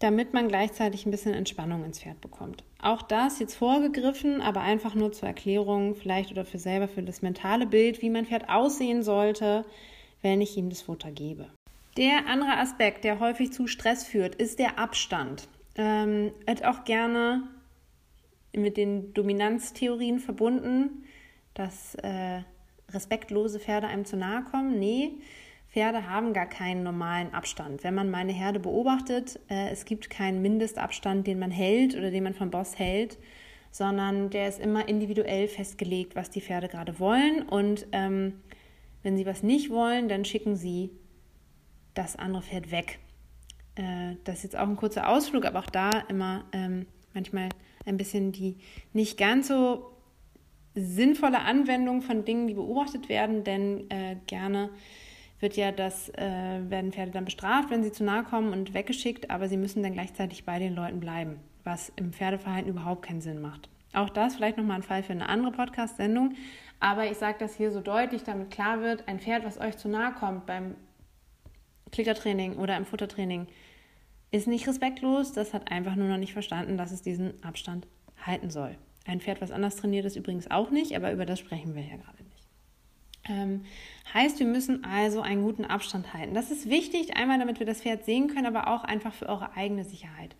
damit man gleichzeitig ein bisschen Entspannung ins Pferd bekommt. Auch das jetzt vorgegriffen, aber einfach nur zur Erklärung, vielleicht oder für selber für das mentale Bild, wie mein Pferd aussehen sollte, wenn ich ihm das Futter gebe. Der andere Aspekt, der häufig zu Stress führt, ist der Abstand. Ähm, wird auch gerne mit den Dominanztheorien verbunden, dass äh, respektlose Pferde einem zu nahe kommen. Nee, Pferde haben gar keinen normalen Abstand. Wenn man meine Herde beobachtet, äh, es gibt keinen Mindestabstand, den man hält oder den man vom Boss hält, sondern der ist immer individuell festgelegt, was die Pferde gerade wollen. Und ähm, wenn sie was nicht wollen, dann schicken sie das andere Pferd weg. Äh, das ist jetzt auch ein kurzer Ausflug, aber auch da immer ähm, manchmal ein bisschen die nicht ganz so sinnvolle Anwendung von Dingen, die beobachtet werden, denn äh, gerne wird ja das, äh, werden Pferde dann bestraft, wenn sie zu nahe kommen und weggeschickt, aber sie müssen dann gleichzeitig bei den Leuten bleiben, was im Pferdeverhalten überhaupt keinen Sinn macht. Auch das vielleicht nochmal ein Fall für eine andere Podcast-Sendung, aber ich sage das hier so deutlich, damit klar wird, ein Pferd, was euch zu nahe kommt beim Klickertraining oder im Futtertraining, ist nicht respektlos, das hat einfach nur noch nicht verstanden, dass es diesen Abstand halten soll. Ein Pferd, was anders trainiert ist, übrigens auch nicht, aber über das sprechen wir ja gerade. Ähm, heißt, wir müssen also einen guten Abstand halten. Das ist wichtig, einmal damit wir das Pferd sehen können, aber auch einfach für eure eigene Sicherheit.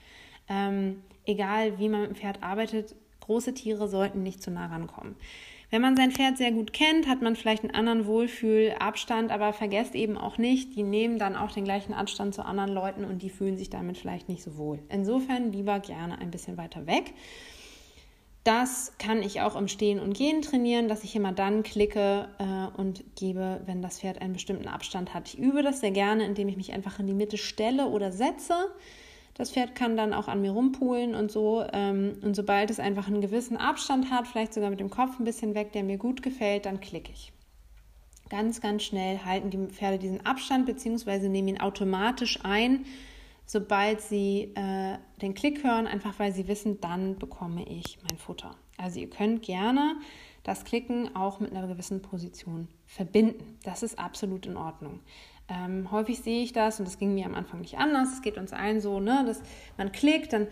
Ähm, egal wie man mit dem Pferd arbeitet, große Tiere sollten nicht zu nah rankommen. Wenn man sein Pferd sehr gut kennt, hat man vielleicht einen anderen Wohlfühlabstand, aber vergesst eben auch nicht, die nehmen dann auch den gleichen Abstand zu anderen Leuten und die fühlen sich damit vielleicht nicht so wohl. Insofern lieber gerne ein bisschen weiter weg. Das kann ich auch im Stehen und Gehen trainieren, dass ich immer dann klicke äh, und gebe, wenn das Pferd einen bestimmten Abstand hat. Ich übe das sehr gerne, indem ich mich einfach in die Mitte stelle oder setze. Das Pferd kann dann auch an mir rumpulen und so. Ähm, und sobald es einfach einen gewissen Abstand hat, vielleicht sogar mit dem Kopf ein bisschen weg, der mir gut gefällt, dann klicke ich. Ganz, ganz schnell halten die Pferde diesen Abstand bzw. nehmen ihn automatisch ein sobald sie äh, den Klick hören, einfach weil sie wissen, dann bekomme ich mein Futter. Also ihr könnt gerne das Klicken auch mit einer gewissen Position verbinden. Das ist absolut in Ordnung. Ähm, häufig sehe ich das und das ging mir am Anfang nicht anders. Es geht uns allen so, ne, dass man klickt, dann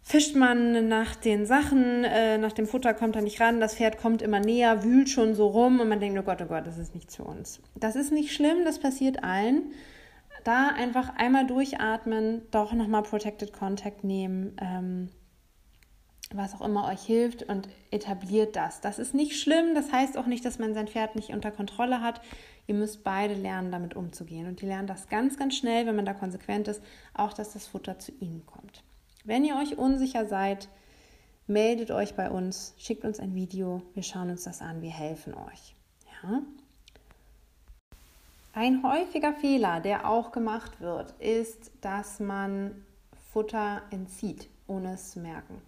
fischt man nach den Sachen, äh, nach dem Futter kommt er nicht ran, das Pferd kommt immer näher, wühlt schon so rum und man denkt, oh Gott, oh Gott, das ist nichts für uns. Das ist nicht schlimm, das passiert allen da einfach einmal durchatmen, doch nochmal Protected Contact nehmen, ähm, was auch immer euch hilft und etabliert das. Das ist nicht schlimm, das heißt auch nicht, dass man sein Pferd nicht unter Kontrolle hat. Ihr müsst beide lernen, damit umzugehen. Und die lernen das ganz, ganz schnell, wenn man da konsequent ist, auch dass das Futter zu ihnen kommt. Wenn ihr euch unsicher seid, meldet euch bei uns, schickt uns ein Video, wir schauen uns das an, wir helfen euch. Ja? Ein häufiger Fehler, der auch gemacht wird, ist, dass man Futter entzieht, ohne es zu merken.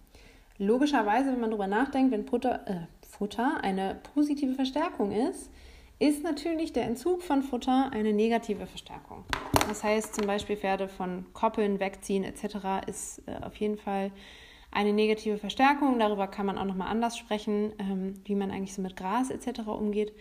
Logischerweise, wenn man darüber nachdenkt, wenn Futter, äh, Futter eine positive Verstärkung ist, ist natürlich der Entzug von Futter eine negative Verstärkung. Das heißt zum Beispiel Pferde von Koppeln wegziehen etc. ist äh, auf jeden Fall eine negative Verstärkung. Darüber kann man auch nochmal anders sprechen, ähm, wie man eigentlich so mit Gras etc. umgeht.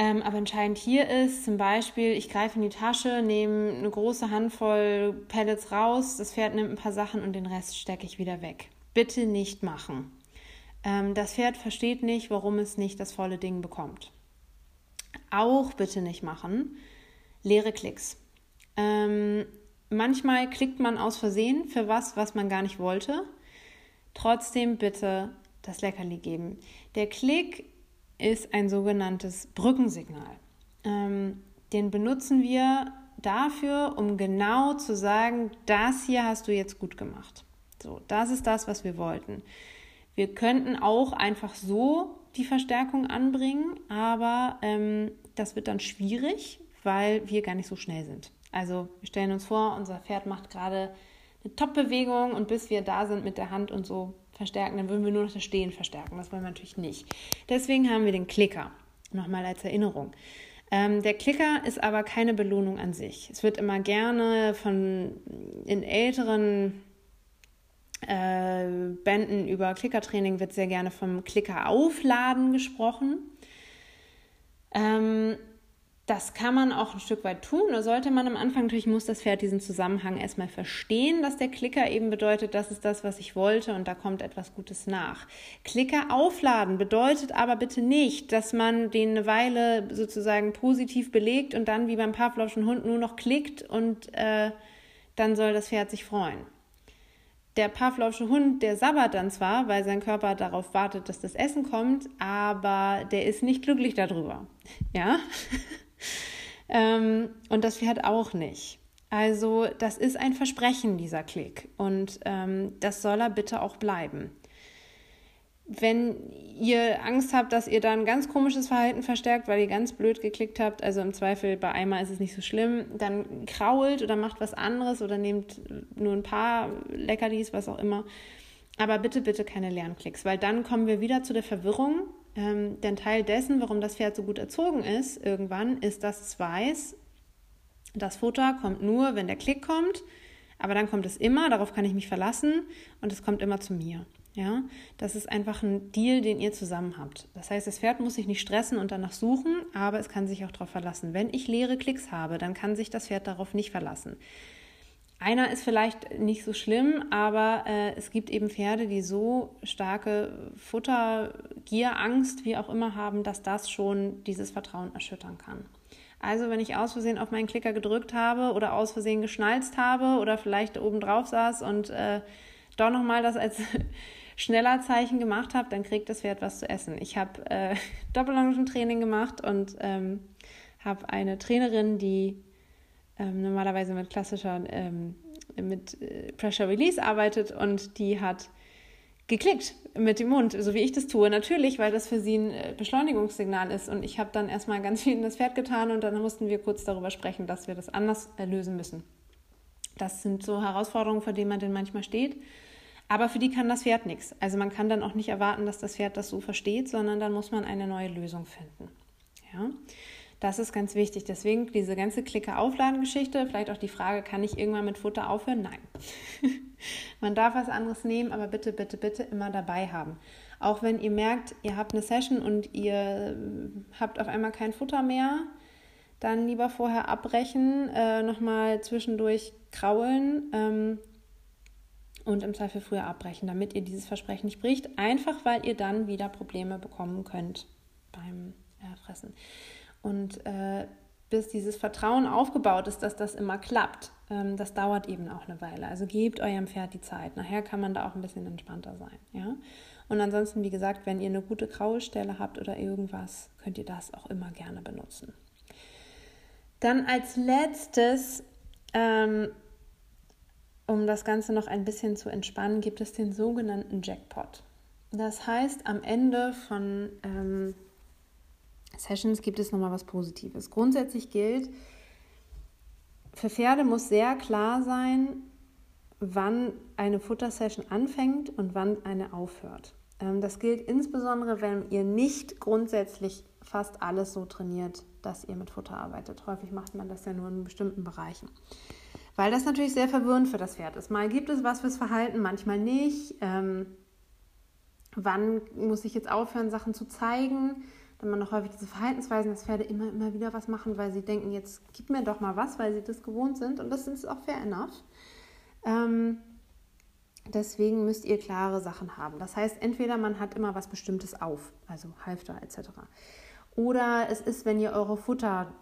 Ähm, aber entscheidend hier ist zum Beispiel, ich greife in die Tasche, nehme eine große Handvoll Pellets raus, das Pferd nimmt ein paar Sachen und den Rest stecke ich wieder weg. Bitte nicht machen. Ähm, das Pferd versteht nicht, warum es nicht das volle Ding bekommt. Auch bitte nicht machen. Leere Klicks. Ähm, manchmal klickt man aus Versehen für was, was man gar nicht wollte. Trotzdem bitte das Leckerli geben. Der Klick ist ein sogenanntes Brückensignal. Ähm, den benutzen wir dafür, um genau zu sagen, das hier hast du jetzt gut gemacht. So, das ist das, was wir wollten. Wir könnten auch einfach so die Verstärkung anbringen, aber ähm, das wird dann schwierig, weil wir gar nicht so schnell sind. Also wir stellen uns vor, unser Pferd macht gerade eine Top-Bewegung und bis wir da sind mit der Hand und so verstärken, dann würden wir nur noch das Stehen verstärken. Das wollen wir natürlich nicht. Deswegen haben wir den Klicker. Nochmal als Erinnerung. Ähm, der Klicker ist aber keine Belohnung an sich. Es wird immer gerne von in älteren äh, Bänden über Klickertraining wird sehr gerne vom Klicker aufladen gesprochen. Ähm, das kann man auch ein Stück weit tun. Da sollte man am Anfang natürlich, muss das Pferd diesen Zusammenhang erstmal verstehen, dass der Klicker eben bedeutet, das ist das, was ich wollte und da kommt etwas Gutes nach. Klicker aufladen bedeutet aber bitte nicht, dass man den eine Weile sozusagen positiv belegt und dann wie beim Pavlovschen Hund nur noch klickt und äh, dann soll das Pferd sich freuen. Der Pavlovsche Hund, der sabbert dann zwar, weil sein Körper darauf wartet, dass das Essen kommt, aber der ist nicht glücklich darüber. Ja? ähm, und das Pferd auch nicht. Also das ist ein Versprechen, dieser Klick. Und ähm, das soll er bitte auch bleiben. Wenn ihr Angst habt, dass ihr dann ganz komisches Verhalten verstärkt, weil ihr ganz blöd geklickt habt, also im Zweifel bei einmal ist es nicht so schlimm, dann krault oder macht was anderes oder nehmt nur ein paar Leckerlis, was auch immer. Aber bitte, bitte keine Lernklicks, weil dann kommen wir wieder zu der Verwirrung ähm, denn Teil dessen, warum das Pferd so gut erzogen ist, irgendwann, ist, dass es weiß, das Futter kommt nur, wenn der Klick kommt, aber dann kommt es immer, darauf kann ich mich verlassen und es kommt immer zu mir. Ja, das ist einfach ein Deal, den ihr zusammen habt. Das heißt, das Pferd muss sich nicht stressen und danach suchen, aber es kann sich auch darauf verlassen. Wenn ich leere Klicks habe, dann kann sich das Pferd darauf nicht verlassen. Einer ist vielleicht nicht so schlimm, aber äh, es gibt eben Pferde, die so starke Futtergier, Angst, wie auch immer haben, dass das schon dieses Vertrauen erschüttern kann. Also wenn ich aus Versehen auf meinen Klicker gedrückt habe oder aus Versehen geschnalzt habe oder vielleicht oben drauf saß und äh, doch nochmal das als schneller Zeichen gemacht habe, dann kriegt das Pferd was zu essen. Ich habe äh, Doppellongentraining gemacht und ähm, habe eine Trainerin, die ähm, normalerweise mit klassischer, ähm, mit äh, Pressure Release arbeitet und die hat geklickt mit dem Mund, so wie ich das tue. Natürlich, weil das für sie ein äh, Beschleunigungssignal ist. Und ich habe dann erstmal ganz viel in das Pferd getan und dann mussten wir kurz darüber sprechen, dass wir das anders äh, lösen müssen. Das sind so Herausforderungen, vor denen man denn manchmal steht. Aber für die kann das Pferd nichts. Also man kann dann auch nicht erwarten, dass das Pferd das so versteht, sondern dann muss man eine neue Lösung finden. Ja. Das ist ganz wichtig. Deswegen diese ganze Klicke-Aufladen-Geschichte, vielleicht auch die Frage, kann ich irgendwann mit Futter aufhören? Nein. Man darf was anderes nehmen, aber bitte, bitte, bitte immer dabei haben. Auch wenn ihr merkt, ihr habt eine Session und ihr habt auf einmal kein Futter mehr, dann lieber vorher abbrechen, äh, nochmal zwischendurch kraulen ähm, und im Zweifel früher abbrechen, damit ihr dieses Versprechen nicht bricht. Einfach weil ihr dann wieder Probleme bekommen könnt beim äh, Fressen. Und äh, bis dieses Vertrauen aufgebaut ist, dass das immer klappt, ähm, das dauert eben auch eine Weile. Also gebt eurem Pferd die Zeit. Nachher kann man da auch ein bisschen entspannter sein. Ja? Und ansonsten, wie gesagt, wenn ihr eine gute Kraulstelle habt oder irgendwas, könnt ihr das auch immer gerne benutzen. Dann als letztes, ähm, um das Ganze noch ein bisschen zu entspannen, gibt es den sogenannten Jackpot. Das heißt, am Ende von ähm, Sessions gibt es nochmal was Positives. Grundsätzlich gilt, für Pferde muss sehr klar sein, wann eine Futtersession anfängt und wann eine aufhört. Ähm, das gilt insbesondere, wenn ihr nicht grundsätzlich fast alles so trainiert, dass ihr mit Futter arbeitet. Häufig macht man das ja nur in bestimmten Bereichen. Weil das natürlich sehr verwirrend für das Pferd ist. Mal gibt es was fürs Verhalten, manchmal nicht. Ähm, wann muss ich jetzt aufhören, Sachen zu zeigen? Dann man noch häufig diese Verhaltensweisen, dass Pferde immer, immer wieder was machen, weil sie denken, jetzt gib mir doch mal was, weil sie das gewohnt sind. Und das ist auch fair enough. Ähm, Deswegen müsst ihr klare Sachen haben. Das heißt, entweder man hat immer was Bestimmtes auf, also Halfter etc. Oder es ist, wenn ihr eure Futtertasche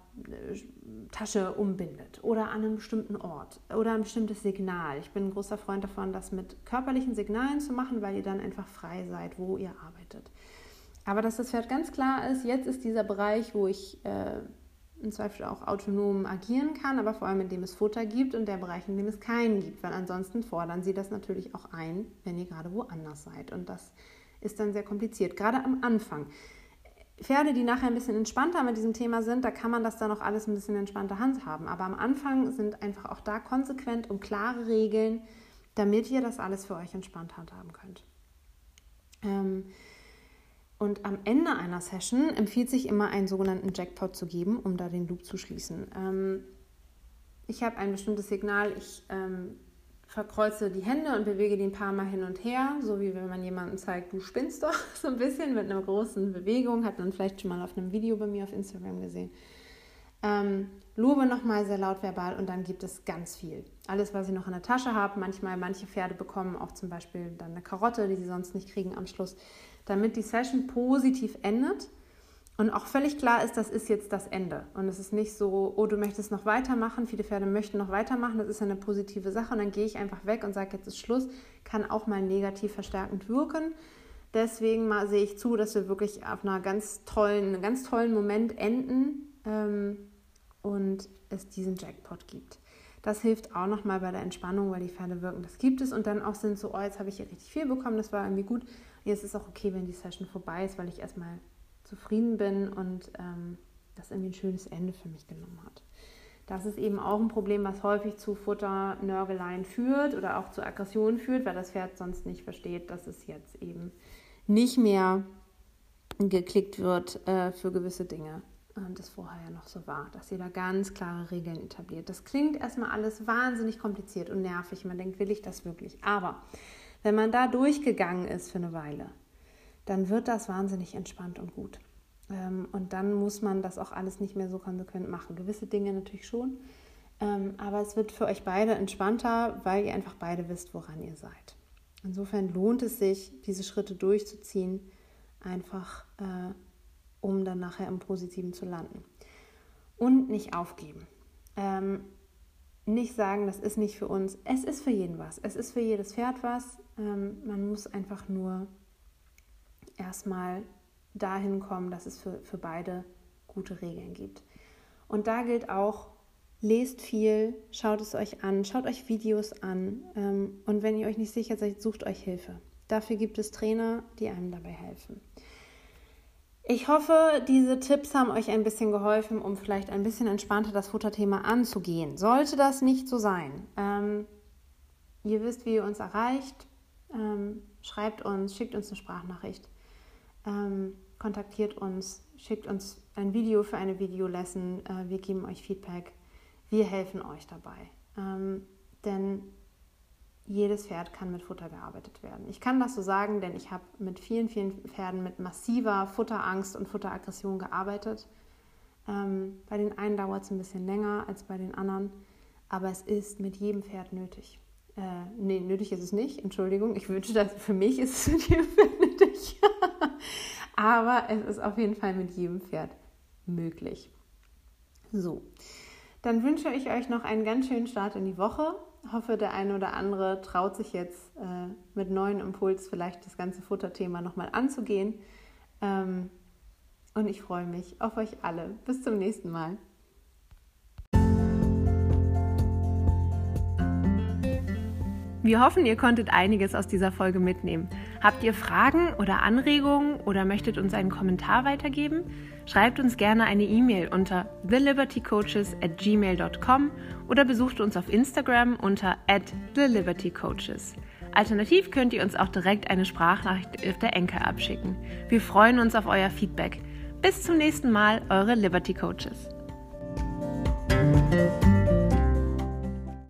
umbindet oder an einem bestimmten Ort oder ein bestimmtes Signal. Ich bin ein großer Freund davon, das mit körperlichen Signalen zu machen, weil ihr dann einfach frei seid, wo ihr arbeitet. Aber dass das Pferd ganz klar ist, jetzt ist dieser Bereich, wo ich äh, im Zweifel auch autonom agieren kann, aber vor allem in dem es Futter gibt und der Bereich, in dem es keinen gibt, weil ansonsten fordern sie das natürlich auch ein, wenn ihr gerade woanders seid. Und das ist dann sehr kompliziert, gerade am Anfang. Pferde, die nachher ein bisschen entspannter mit diesem Thema sind, da kann man das dann auch alles ein bisschen entspannter handhaben. Aber am Anfang sind einfach auch da konsequent und klare Regeln, damit ihr das alles für euch entspannt handhaben könnt. Ähm, und am Ende einer Session empfiehlt sich immer einen sogenannten Jackpot zu geben, um da den Loop zu schließen. Ähm, ich habe ein bestimmtes Signal, ich ähm, verkreuze die Hände und bewege die ein paar Mal hin und her, so wie wenn man jemandem zeigt, du spinnst doch, so ein bisschen mit einer großen Bewegung, hat man vielleicht schon mal auf einem Video bei mir auf Instagram gesehen. Ähm, lobe nochmal sehr laut verbal und dann gibt es ganz viel. Alles, was ich noch in der Tasche habe, manchmal, manche Pferde bekommen auch zum Beispiel dann eine Karotte, die sie sonst nicht kriegen am Schluss, damit die Session positiv endet und auch völlig klar ist, das ist jetzt das Ende. Und es ist nicht so, oh, du möchtest noch weitermachen. Viele Pferde möchten noch weitermachen. Das ist eine positive Sache. Und dann gehe ich einfach weg und sage, jetzt ist Schluss. Kann auch mal negativ verstärkend wirken. Deswegen mal sehe ich zu, dass wir wirklich auf einer ganz tollen, einem ganz tollen Moment enden ähm, und es diesen Jackpot gibt. Das hilft auch nochmal bei der Entspannung, weil die Pferde wirken. Das gibt es und dann auch sind so, oh, jetzt habe ich hier richtig viel bekommen, das war irgendwie gut. Jetzt ist es auch okay, wenn die Session vorbei ist, weil ich erstmal zufrieden bin und ähm, das irgendwie ein schönes Ende für mich genommen hat. Das ist eben auch ein Problem, was häufig zu Futternörgeleien führt oder auch zu Aggressionen führt, weil das Pferd sonst nicht versteht, dass es jetzt eben nicht mehr geklickt wird äh, für gewisse Dinge, äh, das vorher ja noch so war, dass ihr da ganz klare Regeln etabliert. Das klingt erstmal alles wahnsinnig kompliziert und nervig. Man denkt, will ich das wirklich? Aber wenn man da durchgegangen ist für eine Weile, dann wird das wahnsinnig entspannt und gut. Ähm, und dann muss man das auch alles nicht mehr so konsequent machen. Gewisse Dinge natürlich schon, ähm, aber es wird für euch beide entspannter, weil ihr einfach beide wisst, woran ihr seid. Insofern lohnt es sich, diese Schritte durchzuziehen, einfach äh, um dann nachher im Positiven zu landen. Und nicht aufgeben. Ähm, nicht sagen, das ist nicht für uns. Es ist für jeden was. Es ist für jedes Pferd was. Ähm, man muss einfach nur erstmal dahin kommen, dass es für, für beide gute Regeln gibt. Und da gilt auch, lest viel, schaut es euch an, schaut euch Videos an ähm, und wenn ihr euch nicht sicher seid, sucht euch Hilfe. Dafür gibt es Trainer, die einem dabei helfen. Ich hoffe, diese Tipps haben euch ein bisschen geholfen, um vielleicht ein bisschen entspannter das Futterthema anzugehen. Sollte das nicht so sein, ähm, ihr wisst, wie ihr uns erreicht. Ähm, schreibt uns, schickt uns eine Sprachnachricht ähm, kontaktiert uns, schickt uns ein Video für eine Videolesson. Äh, wir geben euch Feedback. Wir helfen euch dabei. Ähm, denn jedes Pferd kann mit Futter gearbeitet werden. Ich kann das so sagen, denn ich habe mit vielen, vielen Pferden mit massiver Futterangst und Futteraggression gearbeitet. Ähm, bei den einen dauert es ein bisschen länger als bei den anderen, aber es ist mit jedem Pferd nötig. Äh, nee, nötig ist es nicht, Entschuldigung. Ich wünsche das, für mich ist es nötig. Aber es ist auf jeden Fall mit jedem Pferd möglich. So, dann wünsche ich euch noch einen ganz schönen Start in die Woche. Hoffe, der eine oder andere traut sich jetzt äh, mit neuen Impuls vielleicht das ganze Futterthema nochmal anzugehen. Ähm, und ich freue mich auf euch alle. Bis zum nächsten Mal. Wir hoffen, ihr konntet einiges aus dieser Folge mitnehmen. Habt ihr Fragen oder Anregungen oder möchtet uns einen Kommentar weitergeben? Schreibt uns gerne eine E-Mail unter thelibertycoaches at gmail.com oder besucht uns auf Instagram unter at thelibertycoaches. Alternativ könnt ihr uns auch direkt eine Sprachnachricht auf der Enker abschicken. Wir freuen uns auf euer Feedback. Bis zum nächsten Mal, eure Liberty Coaches.